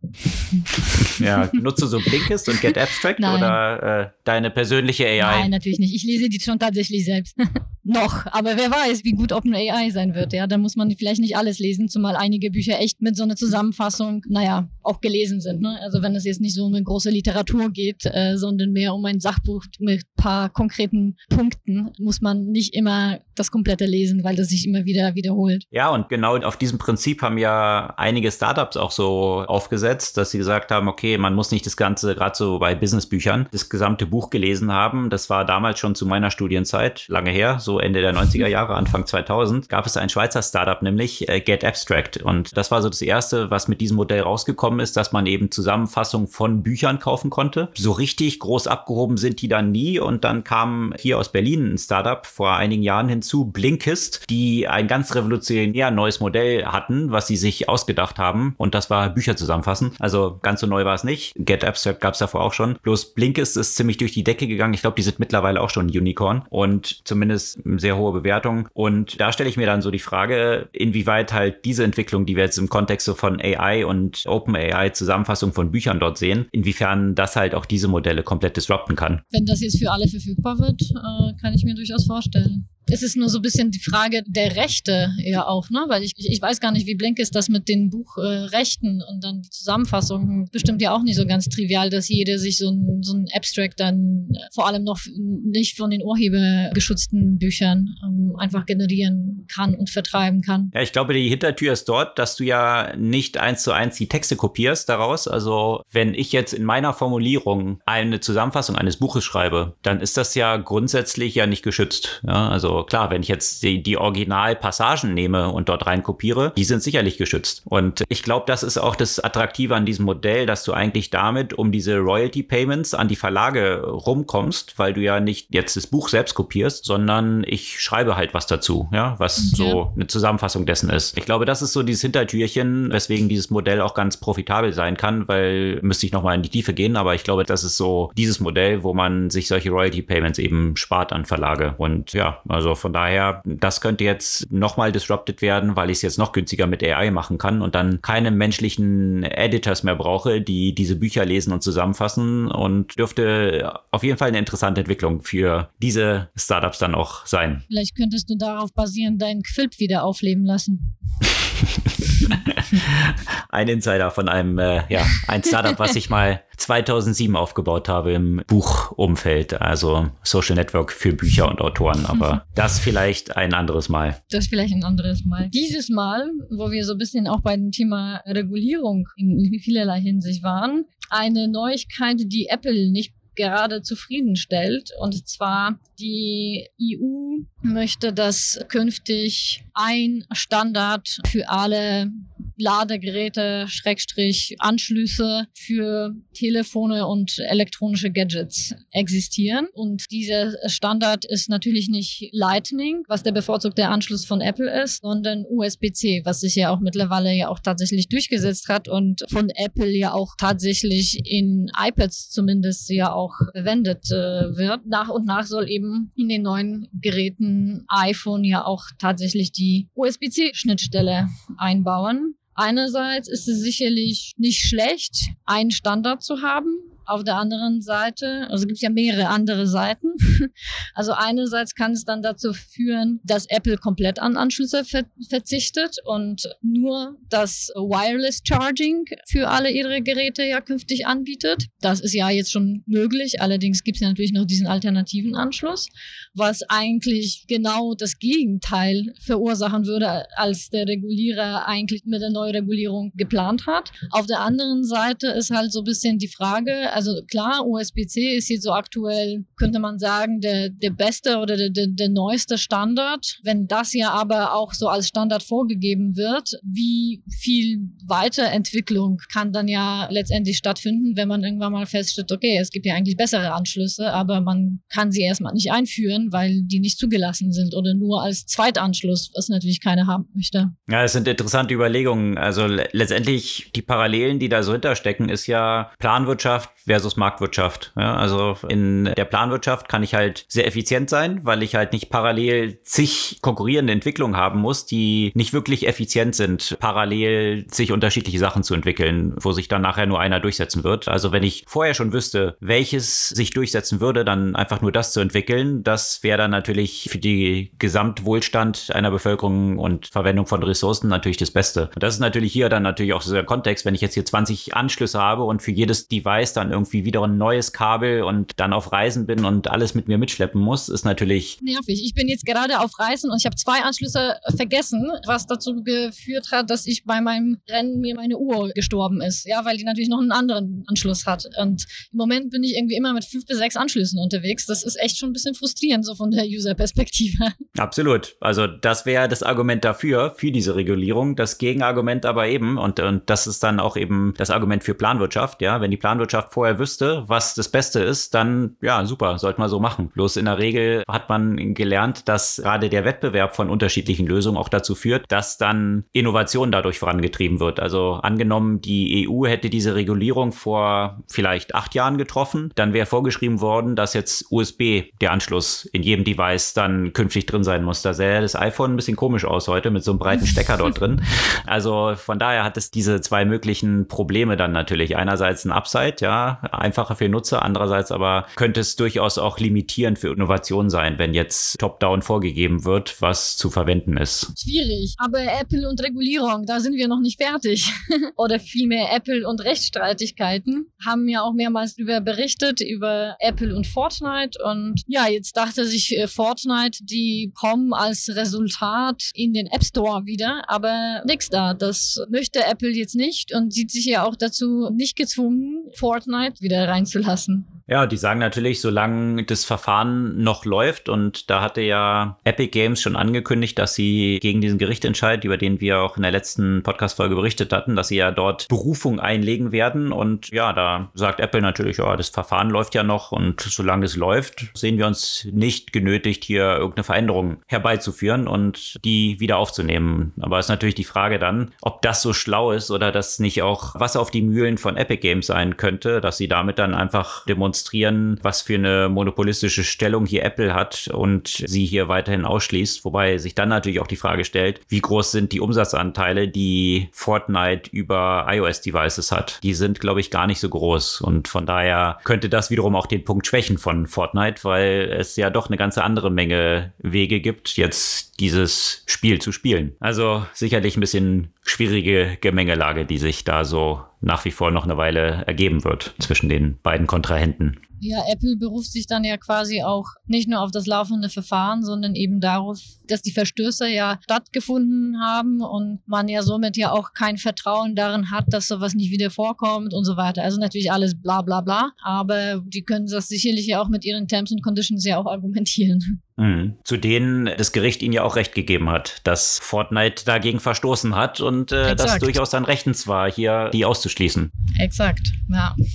ja, nutzt du so Blinkist und Get Abstract Nein. oder äh, deine persönliche AI? Nein, natürlich nicht. Ich lese die schon tatsächlich selbst. Noch, aber wer weiß, wie gut OpenAI sein wird. Ja, da muss man vielleicht nicht alles lesen, zumal einige Bücher echt mit so einer Zusammenfassung, naja, auch gelesen sind. Ne? Also wenn es jetzt nicht so um eine große Literatur geht, äh, sondern mehr um ein Sachbuch mit paar konkreten Punkten, muss man nicht immer das komplette lesen, weil das sich immer wieder wiederholt. Ja, und genau auf diesem Prinzip haben ja einige Startups auch so aufgesetzt, dass sie gesagt haben, okay, man muss nicht das Ganze, gerade so bei Businessbüchern, das gesamte Buch gelesen haben. Das war damals schon zu meiner Studienzeit, lange her, so Ende der 90er Jahre, Anfang 2000, gab es ein Schweizer Startup, nämlich äh, Get Abstract. Und das war so das erste, was mit diesem Modell rausgekommen ist, dass man eben Zusammenfassungen von Büchern kaufen konnte. So richtig groß abgehoben sind die dann nie. Und dann kam hier aus Berlin ein Startup vor einigen Jahren hinzu, Blinkist, die ein ganz revolutionär neues Modell hatten, was sie sich ausgedacht haben. Und das war Bücher zusammenfassen. Also ganz so neu war es nicht. Get Abstract gab es davor auch schon. Bloß Blinkist ist ziemlich durch die Decke gegangen. Ich glaube, die sind mittlerweile auch schon Unicorn. Und zumindest sehr hohe Bewertung. Und da stelle ich mir dann so die Frage, inwieweit halt diese Entwicklung, die wir jetzt im Kontext von AI und OpenAI Zusammenfassung von Büchern dort sehen, inwiefern das halt auch diese Modelle komplett disrupten kann. Wenn das jetzt für alle verfügbar wird, äh, kann ich mir durchaus vorstellen es ist nur so ein bisschen die Frage der Rechte ja auch, ne? Weil ich, ich weiß gar nicht, wie blink ist das mit den Buchrechten und dann die Zusammenfassung. Bestimmt ja auch nicht so ganz trivial, dass jeder sich so ein, so ein Abstract dann äh, vor allem noch nicht von den urhebergeschützten Büchern ähm, einfach generieren kann und vertreiben kann. Ja, ich glaube, die Hintertür ist dort, dass du ja nicht eins zu eins die Texte kopierst daraus. Also wenn ich jetzt in meiner Formulierung eine Zusammenfassung eines Buches schreibe, dann ist das ja grundsätzlich ja nicht geschützt. Ja, also klar, wenn ich jetzt die, die Originalpassagen nehme und dort rein kopiere, die sind sicherlich geschützt. Und ich glaube, das ist auch das Attraktive an diesem Modell, dass du eigentlich damit um diese Royalty Payments an die Verlage rumkommst, weil du ja nicht jetzt das Buch selbst kopierst, sondern ich schreibe halt was dazu, ja, was okay. so eine Zusammenfassung dessen ist. Ich glaube, das ist so dieses Hintertürchen, weswegen dieses Modell auch ganz profitabel sein kann, weil müsste ich nochmal in die Tiefe gehen, aber ich glaube, das ist so dieses Modell, wo man sich solche Royalty Payments eben spart an Verlage. Und ja, also Also von daher, das könnte jetzt nochmal disrupted werden, weil ich es jetzt noch günstiger mit AI machen kann und dann keine menschlichen Editors mehr brauche, die diese Bücher lesen und zusammenfassen und dürfte auf jeden Fall eine interessante Entwicklung für diese Startups dann auch sein. Vielleicht könntest du darauf basieren, deinen Quilp wieder aufleben lassen. ein Insider von einem, äh, ja, ein Startup, was ich mal 2007 aufgebaut habe im Buchumfeld, also Social Network für Bücher und Autoren, aber mhm. das vielleicht ein anderes Mal. Das vielleicht ein anderes Mal. Dieses Mal, wo wir so ein bisschen auch bei dem Thema Regulierung in vielerlei Hinsicht waren, eine Neuigkeit, die Apple nicht gerade zufriedenstellt. Und zwar die EU möchte, dass künftig ein Standard für alle Ladegeräte, Schrägstrich, Anschlüsse für Telefone und elektronische Gadgets existieren. Und dieser Standard ist natürlich nicht Lightning, was der bevorzugte Anschluss von Apple ist, sondern USB-C, was sich ja auch mittlerweile ja auch tatsächlich durchgesetzt hat und von Apple ja auch tatsächlich in iPads zumindest ja auch verwendet äh, wird. Nach und nach soll eben in den neuen Geräten iPhone ja auch tatsächlich die USB-C-Schnittstelle einbauen. Einerseits ist es sicherlich nicht schlecht, einen Standard zu haben, auf der anderen Seite, also gibt es ja mehrere andere Seiten. Also einerseits kann es dann dazu führen, dass Apple komplett an Anschlüsse ver verzichtet und nur das Wireless Charging für alle ihre Geräte ja künftig anbietet. Das ist ja jetzt schon möglich. Allerdings gibt es ja natürlich noch diesen alternativen Anschluss, was eigentlich genau das Gegenteil verursachen würde, als der Regulierer eigentlich mit der Neuregulierung geplant hat. Auf der anderen Seite ist halt so ein bisschen die Frage, also klar, USB-C ist jetzt so aktuell, könnte man sagen, der, der beste oder der, der, der neueste Standard. Wenn das ja aber auch so als Standard vorgegeben wird, wie viel Weiterentwicklung kann dann ja letztendlich stattfinden, wenn man irgendwann mal feststellt, okay, es gibt ja eigentlich bessere Anschlüsse, aber man kann sie erstmal nicht einführen, weil die nicht zugelassen sind oder nur als Zweitanschluss, was natürlich keiner haben möchte. Ja, es sind interessante Überlegungen. Also letztendlich die Parallelen, die da so hinterstecken, ist ja Planwirtschaft versus Marktwirtschaft. Ja, also in der Planwirtschaft kann ich halt sehr effizient sein, weil ich halt nicht parallel zig konkurrierende Entwicklungen haben muss, die nicht wirklich effizient sind, parallel sich unterschiedliche Sachen zu entwickeln, wo sich dann nachher nur einer durchsetzen wird. Also wenn ich vorher schon wüsste, welches sich durchsetzen würde, dann einfach nur das zu entwickeln, das wäre dann natürlich für die Gesamtwohlstand einer Bevölkerung und Verwendung von Ressourcen natürlich das Beste. Das ist natürlich hier dann natürlich auch der Kontext, wenn ich jetzt hier 20 Anschlüsse habe und für jedes Device dann irgendwie wieder ein neues Kabel und dann auf Reisen bin und alles mit mir mitschleppen muss, ist natürlich nervig. Ich bin jetzt gerade auf Reisen und ich habe zwei Anschlüsse vergessen, was dazu geführt hat, dass ich bei meinem Rennen mir meine Uhr gestorben ist. Ja, weil die natürlich noch einen anderen Anschluss hat. Und im Moment bin ich irgendwie immer mit fünf bis sechs Anschlüssen unterwegs. Das ist echt schon ein bisschen frustrierend, so von der User-Perspektive. Absolut. Also das wäre das Argument dafür, für diese Regulierung. Das Gegenargument aber eben, und, und das ist dann auch eben das Argument für Planwirtschaft, ja, wenn die Planwirtschaft vor vorher wüsste, was das Beste ist, dann ja, super, sollte man so machen. Bloß in der Regel hat man gelernt, dass gerade der Wettbewerb von unterschiedlichen Lösungen auch dazu führt, dass dann Innovation dadurch vorangetrieben wird. Also angenommen, die EU hätte diese Regulierung vor vielleicht acht Jahren getroffen, dann wäre vorgeschrieben worden, dass jetzt USB, der Anschluss in jedem Device, dann künftig drin sein muss. Da sähe das iPhone ein bisschen komisch aus heute mit so einem breiten Stecker dort drin. Also von daher hat es diese zwei möglichen Probleme dann natürlich. Einerseits ein Upside, ja, einfacher für Nutzer. Andererseits aber könnte es durchaus auch limitierend für Innovation sein, wenn jetzt top-down vorgegeben wird, was zu verwenden ist. Schwierig. Aber Apple und Regulierung, da sind wir noch nicht fertig. Oder vielmehr Apple und Rechtsstreitigkeiten haben ja auch mehrmals darüber berichtet, über Apple und Fortnite. Und ja, jetzt dachte sich äh, Fortnite, die kommen als Resultat in den App Store wieder, aber nix da. Das möchte Apple jetzt nicht und sieht sich ja auch dazu nicht gezwungen, Fortnite Fortnite wieder reinzulassen. Ja, die sagen natürlich, solange das Verfahren noch läuft und da hatte ja Epic Games schon angekündigt, dass sie gegen diesen Gerichtentscheid, über den wir auch in der letzten Podcast-Folge berichtet hatten, dass sie ja dort Berufung einlegen werden und ja, da sagt Apple natürlich, ja, das Verfahren läuft ja noch und solange es läuft, sehen wir uns nicht genötigt, hier irgendeine Veränderung herbeizuführen und die wieder aufzunehmen. Aber ist natürlich die Frage dann, ob das so schlau ist oder das nicht auch Wasser auf die Mühlen von Epic Games sein könnte, dass sie damit dann einfach demonstrieren, demonstrieren, was für eine monopolistische Stellung hier Apple hat und sie hier weiterhin ausschließt. Wobei sich dann natürlich auch die Frage stellt, wie groß sind die Umsatzanteile, die Fortnite über iOS-Devices hat. Die sind, glaube ich, gar nicht so groß. Und von daher könnte das wiederum auch den Punkt schwächen von Fortnite, weil es ja doch eine ganze andere Menge Wege gibt, jetzt dieses Spiel zu spielen. Also sicherlich ein bisschen schwierige Gemengelage, die sich da so nach wie vor noch eine Weile ergeben wird zwischen den beiden Kontrahenten. Ja, Apple beruft sich dann ja quasi auch nicht nur auf das laufende Verfahren, sondern eben darauf, dass die Verstöße ja stattgefunden haben und man ja somit ja auch kein Vertrauen darin hat, dass sowas nicht wieder vorkommt und so weiter. Also natürlich alles bla bla bla, aber die können das sicherlich ja auch mit ihren Terms und Conditions ja auch argumentieren. Mhm. Zu denen das Gericht ihnen ja auch recht gegeben hat, dass Fortnite dagegen verstoßen hat und äh, das durchaus dann rechtens war, hier die auszuschließen. Exakt, ja.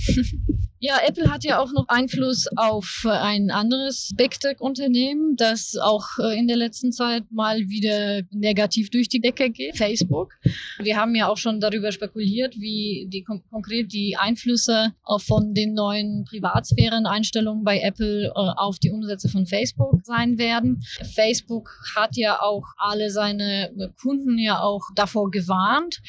Ja, Apple hat ja auch noch Einfluss auf ein anderes Big Tech-Unternehmen, das auch äh, in der letzten Zeit mal wieder negativ durch die Decke geht, Facebook. Wir haben ja auch schon darüber spekuliert, wie die konkret die Einflüsse von den neuen Privatsphären-Einstellungen bei Apple äh, auf die Umsätze von Facebook sein werden. Facebook hat ja auch alle seine Kunden ja auch davor gewarnt.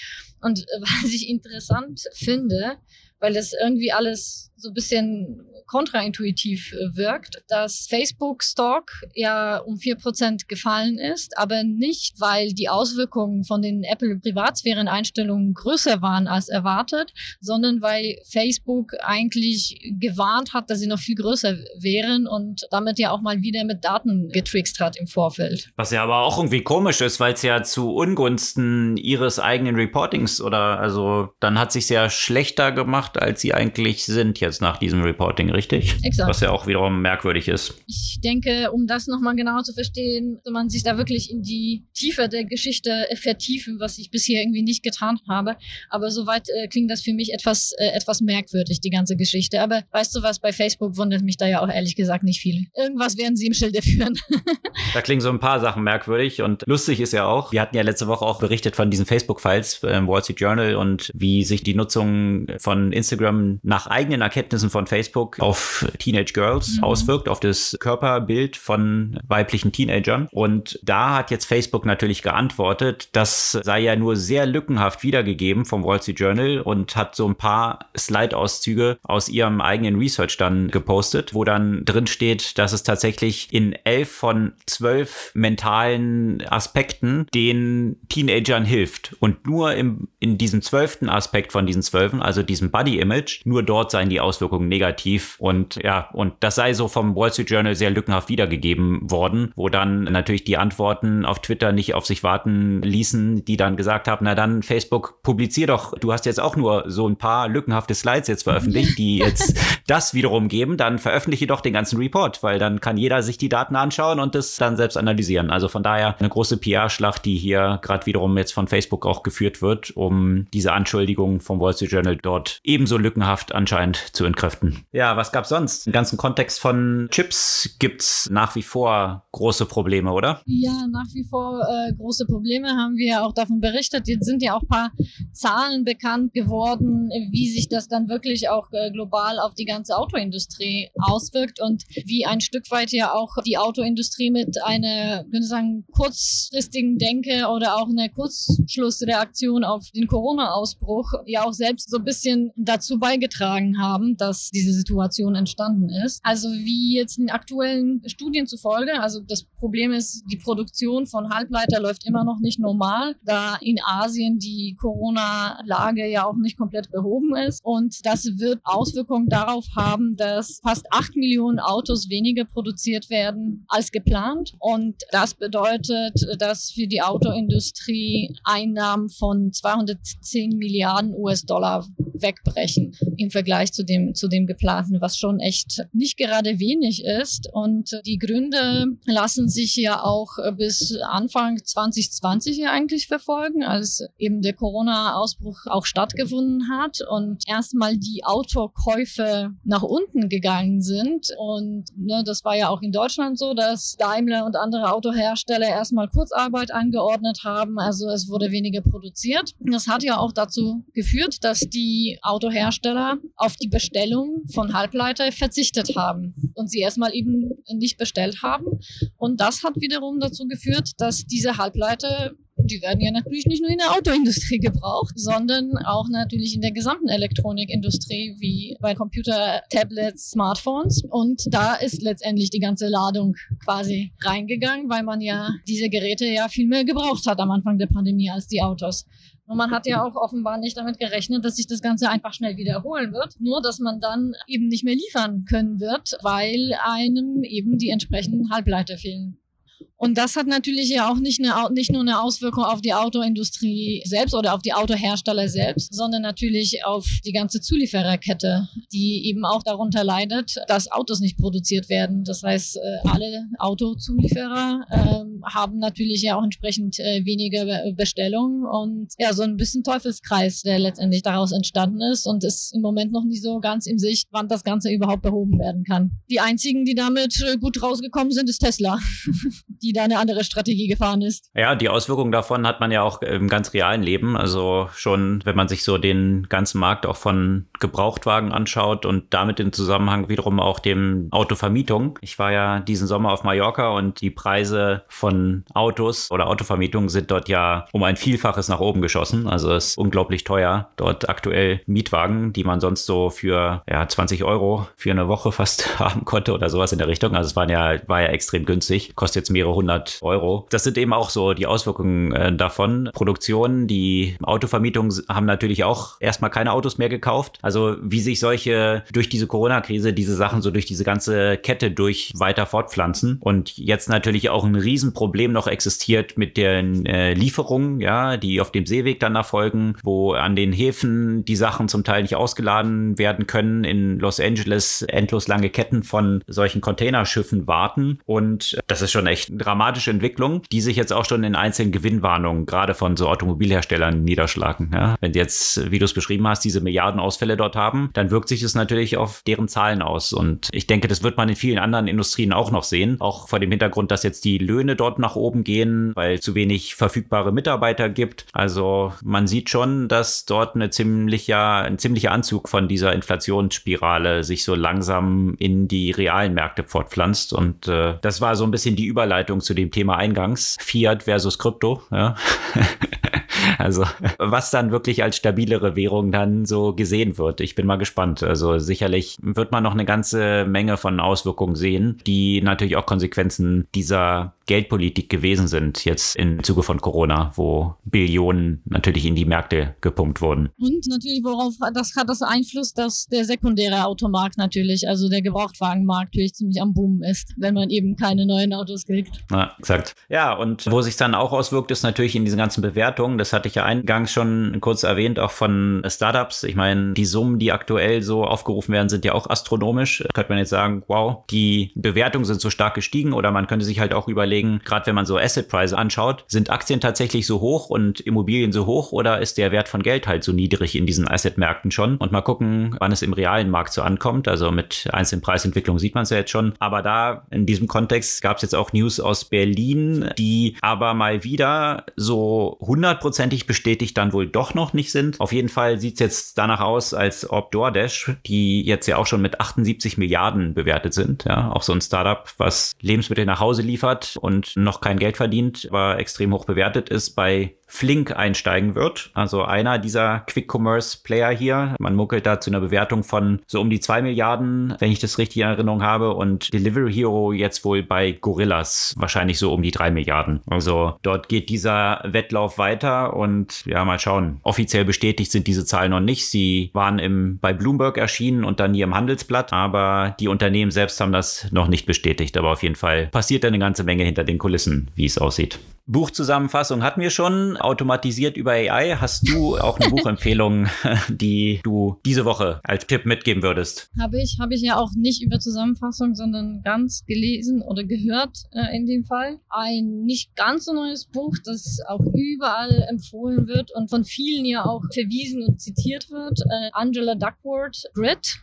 Und was ich interessant finde, weil das irgendwie alles so ein bisschen kontraintuitiv äh, wirkt, dass Facebook Stock ja um vier Prozent gefallen ist, aber nicht, weil die Auswirkungen von den Apple Privatsphären-Einstellungen größer waren als erwartet, sondern weil Facebook eigentlich gewarnt hat, dass sie noch viel größer wären und damit ja auch mal wieder mit Daten getrickst hat im Vorfeld. Was ja aber auch irgendwie komisch ist, weil es ja zu Ungunsten ihres eigenen Reportings oder also dann hat sich ja schlechter gemacht, als sie eigentlich sind jetzt nach diesem Reporting richtig? Exakt. Was ja auch wiederum merkwürdig ist. Ich denke, um das nochmal genauer zu verstehen, soll man sich da wirklich in die Tiefe der Geschichte vertiefen, was ich bisher irgendwie nicht getan habe. Aber soweit äh, klingt das für mich etwas, äh, etwas merkwürdig, die ganze Geschichte. Aber weißt du was, bei Facebook wundert mich da ja auch ehrlich gesagt nicht viel. Irgendwas werden sie im Schilde führen. da klingen so ein paar Sachen merkwürdig und lustig ist ja auch, wir hatten ja letzte Woche auch berichtet von diesen Facebook-Files im Wall Street Journal und wie sich die Nutzung von Instagram nach eigenen Erkenntnissen von Facebook auf Teenage Girls mhm. auswirkt, auf das Körperbild von weiblichen Teenagern. Und da hat jetzt Facebook natürlich geantwortet, das sei ja nur sehr lückenhaft wiedergegeben vom Wall Street Journal und hat so ein paar Slide-Auszüge aus ihrem eigenen Research dann gepostet, wo dann drin steht, dass es tatsächlich in elf von zwölf mentalen Aspekten den Teenagern hilft. Und nur im, in diesem zwölften Aspekt von diesen zwölfen, also diesem Body-Image, nur dort seien die Auswirkungen negativ. Und ja, und das sei so vom Wall Street Journal sehr lückenhaft wiedergegeben worden, wo dann natürlich die Antworten auf Twitter nicht auf sich warten ließen, die dann gesagt haben, na dann Facebook, publizier doch, du hast jetzt auch nur so ein paar lückenhafte Slides jetzt veröffentlicht, die jetzt das wiederum geben, dann veröffentliche doch den ganzen Report, weil dann kann jeder sich die Daten anschauen und das dann selbst analysieren. Also von daher eine große PR-Schlacht, die hier gerade wiederum jetzt von Facebook auch geführt wird, um diese Anschuldigungen vom Wall Street Journal dort ebenso lückenhaft anscheinend zu entkräften. Ja, was gab's sonst? Im ganzen Kontext von Chips gibt's nach wie vor große Probleme, oder? Ja, nach wie vor äh, große Probleme haben wir auch davon berichtet. Jetzt sind ja auch paar Zahlen bekannt geworden, wie sich das dann wirklich auch äh, global auf die ganze Autoindustrie auswirkt und wie ein Stück weit ja auch die Autoindustrie mit einer, würde ich sagen, kurzfristigen Denke oder auch einer Kurzschlussreaktion auf den Corona-Ausbruch ja auch selbst so ein bisschen dazu beigetragen haben, dass diese Situation entstanden ist. Also wie jetzt in aktuellen Studien zufolge, also das Problem ist, die Produktion von Halbleiter läuft immer noch nicht normal, da in Asien die Corona-Lage ja auch nicht komplett behoben ist. Und das wird Auswirkungen darauf haben, dass fast acht Millionen Autos weniger produziert werden als geplant. Und das bedeutet, dass für die Autoindustrie Einnahmen von 210 Milliarden US-Dollar wegbrechen im Vergleich zu dem, zu dem geplanten, was schon echt nicht gerade wenig ist. Und die Gründe lassen sich ja auch bis Anfang 2020 eigentlich verfolgen, als eben der Corona-Ausbruch auch stattgefunden hat und erstmal die Autokäufe nach unten gegangen sind. Und ne, das war ja auch in Deutschland so, dass Daimler und andere Autohersteller erstmal Kurzarbeit angeordnet haben. Also es wurde weniger produziert. Das hat ja auch dazu geführt, dass die Autohersteller auf die Bestellung von Halbleiter verzichtet haben und sie erstmal eben nicht bestellt haben. Und das hat wiederum dazu geführt, dass diese Halbleiter die werden ja natürlich nicht nur in der Autoindustrie gebraucht, sondern auch natürlich in der gesamten Elektronikindustrie, wie bei Computer, Tablets, Smartphones. Und da ist letztendlich die ganze Ladung quasi reingegangen, weil man ja diese Geräte ja viel mehr gebraucht hat am Anfang der Pandemie als die Autos. Und man hat ja auch offenbar nicht damit gerechnet, dass sich das Ganze einfach schnell wiederholen wird. Nur, dass man dann eben nicht mehr liefern können wird, weil einem eben die entsprechenden Halbleiter fehlen. Und das hat natürlich ja auch nicht, eine, nicht nur eine Auswirkung auf die Autoindustrie selbst oder auf die Autohersteller selbst, sondern natürlich auf die ganze Zuliefererkette, die eben auch darunter leidet, dass Autos nicht produziert werden. Das heißt, äh, alle Autozulieferer äh, haben natürlich ja auch entsprechend äh, weniger Bestellungen und ja, so ein bisschen Teufelskreis, der letztendlich daraus entstanden ist und ist im Moment noch nicht so ganz im Sicht, wann das Ganze überhaupt behoben werden kann. Die einzigen, die damit äh, gut rausgekommen sind, ist Tesla. die die da eine andere Strategie gefahren ist. Ja, die Auswirkungen davon hat man ja auch im ganz realen Leben. Also schon, wenn man sich so den ganzen Markt auch von Gebrauchtwagen anschaut und damit in Zusammenhang wiederum auch dem Autovermietung. Ich war ja diesen Sommer auf Mallorca und die Preise von Autos oder Autovermietung sind dort ja um ein Vielfaches nach oben geschossen. Also es ist unglaublich teuer. Dort aktuell Mietwagen, die man sonst so für ja, 20 Euro für eine Woche fast haben konnte oder sowas in der Richtung. Also es waren ja, war ja extrem günstig. Kostet jetzt mehrere 100 Euro. Das sind eben auch so die Auswirkungen äh, davon. Produktionen, die Autovermietungen haben natürlich auch erstmal keine Autos mehr gekauft. Also wie sich solche durch diese Corona-Krise diese Sachen so durch diese ganze Kette durch weiter fortpflanzen und jetzt natürlich auch ein Riesenproblem noch existiert mit den äh, Lieferungen, ja, die auf dem Seeweg dann erfolgen, wo an den Häfen die Sachen zum Teil nicht ausgeladen werden können. In Los Angeles endlos lange Ketten von solchen Containerschiffen warten und das ist schon echt ein dramatische Entwicklung, die sich jetzt auch schon in einzelnen Gewinnwarnungen gerade von so Automobilherstellern niederschlagen. Ja? Wenn du jetzt, wie du es beschrieben hast, diese Milliarden Ausfälle dort haben, dann wirkt sich das natürlich auf deren Zahlen aus. Und ich denke, das wird man in vielen anderen Industrien auch noch sehen. Auch vor dem Hintergrund, dass jetzt die Löhne dort nach oben gehen, weil zu wenig verfügbare Mitarbeiter gibt. Also man sieht schon, dass dort eine ziemlicher, ein ziemlicher Anzug von dieser Inflationsspirale sich so langsam in die realen Märkte fortpflanzt. Und äh, das war so ein bisschen die Überleitung Überleitung zu dem Thema eingangs. Fiat versus Krypto. Ja. Also, was dann wirklich als stabilere Währung dann so gesehen wird. Ich bin mal gespannt. Also, sicherlich wird man noch eine ganze Menge von Auswirkungen sehen, die natürlich auch Konsequenzen dieser Geldpolitik gewesen sind, jetzt im Zuge von Corona, wo Billionen natürlich in die Märkte gepumpt wurden. Und natürlich, worauf das hat das Einfluss, dass der sekundäre Automarkt natürlich, also der Gebrauchtwagenmarkt natürlich ziemlich am Boom ist, wenn man eben keine neuen Autos kriegt. Ja, exakt. Ja, und wo sich dann auch auswirkt, ist natürlich in diesen ganzen Bewertungen. Das hatte ich ja eingangs schon kurz erwähnt, auch von Startups. Ich meine, die Summen, die aktuell so aufgerufen werden, sind ja auch astronomisch. Da könnte man jetzt sagen, wow, die Bewertungen sind so stark gestiegen oder man könnte sich halt auch überlegen, gerade wenn man so Assetpreise anschaut, sind Aktien tatsächlich so hoch und Immobilien so hoch oder ist der Wert von Geld halt so niedrig in diesen Assetmärkten schon? Und mal gucken, wann es im realen Markt so ankommt. Also mit einzelnen Preisentwicklungen sieht man es ja jetzt schon. Aber da in diesem Kontext gab es jetzt auch News aus Berlin, die aber mal wieder so hundertprozentig bestätigt dann wohl doch noch nicht sind. Auf jeden Fall sieht es jetzt danach aus, als ob DoorDash, die jetzt ja auch schon mit 78 Milliarden bewertet sind, ja, auch so ein Startup, was Lebensmittel nach Hause liefert und noch kein Geld verdient, aber extrem hoch bewertet ist, bei Flink einsteigen wird. Also einer dieser Quick-Commerce-Player hier. Man muckelt da zu einer Bewertung von so um die zwei Milliarden, wenn ich das richtig in Erinnerung habe. Und Delivery Hero jetzt wohl bei Gorillas wahrscheinlich so um die drei Milliarden. Also dort geht dieser Wettlauf weiter und ja, mal schauen. Offiziell bestätigt sind diese Zahlen noch nicht. Sie waren im, bei Bloomberg erschienen und dann hier im Handelsblatt, aber die Unternehmen selbst haben das noch nicht bestätigt. Aber auf jeden Fall passiert da eine ganze Menge hinter den Kulissen, wie es aussieht. Buchzusammenfassung hatten wir schon, automatisiert über AI. Hast du auch eine Buchempfehlung, die du diese Woche als Tipp mitgeben würdest? Habe ich, habe ich ja auch nicht über Zusammenfassung, sondern ganz gelesen oder gehört äh, in dem Fall. Ein nicht ganz so neues Buch, das auch überall empfohlen wird und von vielen ja auch verwiesen und zitiert wird. Äh, Angela Duckworth, Grit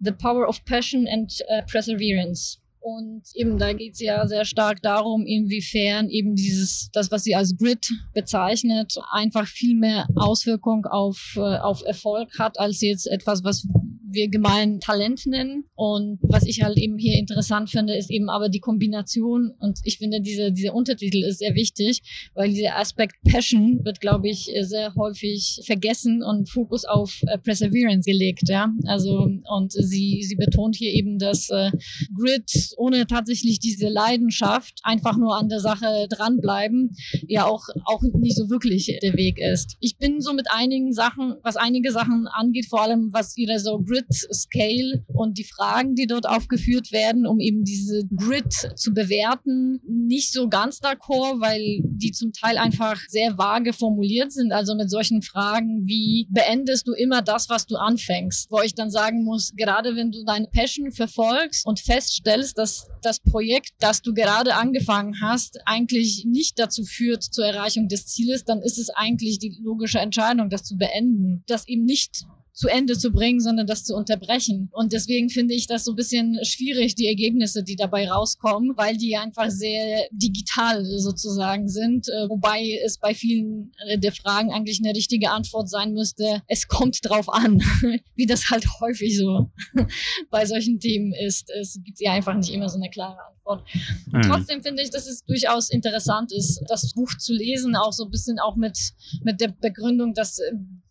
The Power of Passion and uh, Perseverance. Und eben da geht es ja sehr stark darum, inwiefern eben dieses, das, was sie als Grid bezeichnet, einfach viel mehr Auswirkung auf, äh, auf Erfolg hat, als jetzt etwas, was wir gemein Talent nennen. Und was ich halt eben hier interessant finde, ist eben aber die Kombination. Und ich finde, diese, dieser Untertitel ist sehr wichtig, weil dieser Aspekt Passion wird, glaube ich, sehr häufig vergessen und Fokus auf äh, Perseverance gelegt. Ja, also, und sie, sie betont hier eben, dass äh, Grid ohne tatsächlich diese Leidenschaft einfach nur an der Sache dranbleiben, ja auch, auch nicht so wirklich der Weg ist. Ich bin so mit einigen Sachen, was einige Sachen angeht, vor allem was ihre so Grid Scale und die Fragen, die dort aufgeführt werden, um eben diese Grid zu bewerten, nicht so ganz d'accord, weil die zum Teil einfach sehr vage formuliert sind. Also mit solchen Fragen wie beendest du immer das, was du anfängst, wo ich dann sagen muss, gerade wenn du deine Passion verfolgst und feststellst, dass das Projekt, das du gerade angefangen hast, eigentlich nicht dazu führt zur Erreichung des Zieles, dann ist es eigentlich die logische Entscheidung, das zu beenden. Das eben nicht zu Ende zu bringen, sondern das zu unterbrechen. Und deswegen finde ich das so ein bisschen schwierig, die Ergebnisse, die dabei rauskommen, weil die einfach sehr digital sozusagen sind, äh, wobei es bei vielen der Fragen eigentlich eine richtige Antwort sein müsste, es kommt drauf an, wie das halt häufig so bei solchen Themen ist. Es gibt ja einfach nicht immer so eine klare Antwort. Mhm. Trotzdem finde ich, dass es durchaus interessant ist, das Buch zu lesen, auch so ein bisschen auch mit, mit der Begründung, dass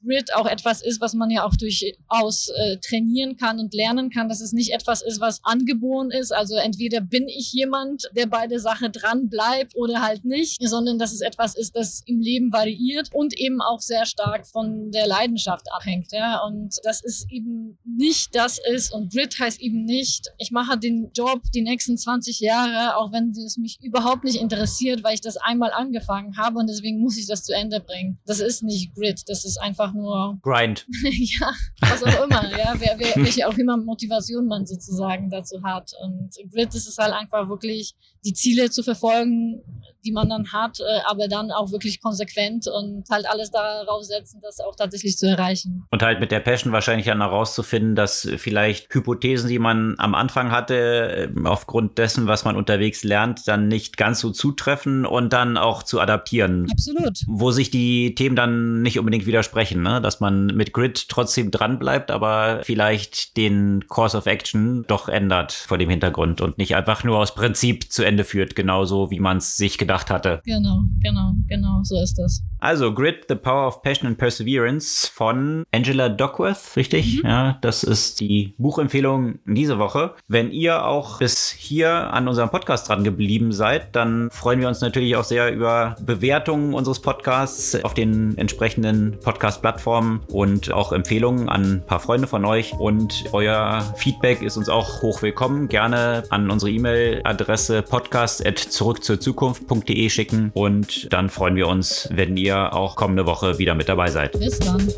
Grid auch etwas ist, was man ja auch durchaus äh, trainieren kann und lernen kann, dass es nicht etwas ist, was angeboren ist. Also entweder bin ich jemand, der bei der Sache dran bleibt oder halt nicht, sondern dass es etwas ist, das im Leben variiert und eben auch sehr stark von der Leidenschaft abhängt. Ja? Und das ist eben nicht das ist und Grid heißt eben nicht, ich mache den Job die nächsten 20 Jahre, auch wenn es mich überhaupt nicht interessiert, weil ich das einmal angefangen habe und deswegen muss ich das zu Ende bringen. Das ist nicht Grid, das ist einfach nur Grind. ja, was auch immer, ja, wer, wer, welche auch immer Motivation man sozusagen dazu hat. Und Grid ist es halt einfach wirklich, die Ziele zu verfolgen, die man dann hat, äh, aber dann auch wirklich konsequent und halt alles darauf setzen, das auch tatsächlich zu erreichen. Und halt mit der Passion wahrscheinlich dann herauszufinden, dass vielleicht Hypothesen, die man am Anfang hatte, äh, aufgrund dessen, was man unterwegs lernt, dann nicht ganz so zutreffen und dann auch zu adaptieren. Absolut. Wo sich die Themen dann nicht unbedingt widersprechen, ne? dass man mit Grid trotzdem dran bleibt, aber vielleicht den Course of Action doch ändert vor dem Hintergrund und nicht einfach nur aus Prinzip zu Ende führt, genauso wie man es sich gedacht hatte. Genau, genau, genau, so ist das. Also Grit, The Power of Passion and Perseverance von Angela Duckworth, richtig? Mhm. Ja, das ist die Buchempfehlung diese Woche. Wenn ihr auch bis hier an unserem Podcast dran geblieben seid, dann freuen wir uns natürlich auch sehr über Bewertungen unseres Podcasts auf den entsprechenden Podcast-Plattformen und auch Empfehlungen an ein paar Freunde von euch. Und euer Feedback ist uns auch hoch willkommen. Gerne an unsere E-Mail-Adresse podcast.zurückzurzukunft.de schicken und dann freuen wir uns, wenn ihr auch kommende Woche wieder mit dabei seid. Bis dann.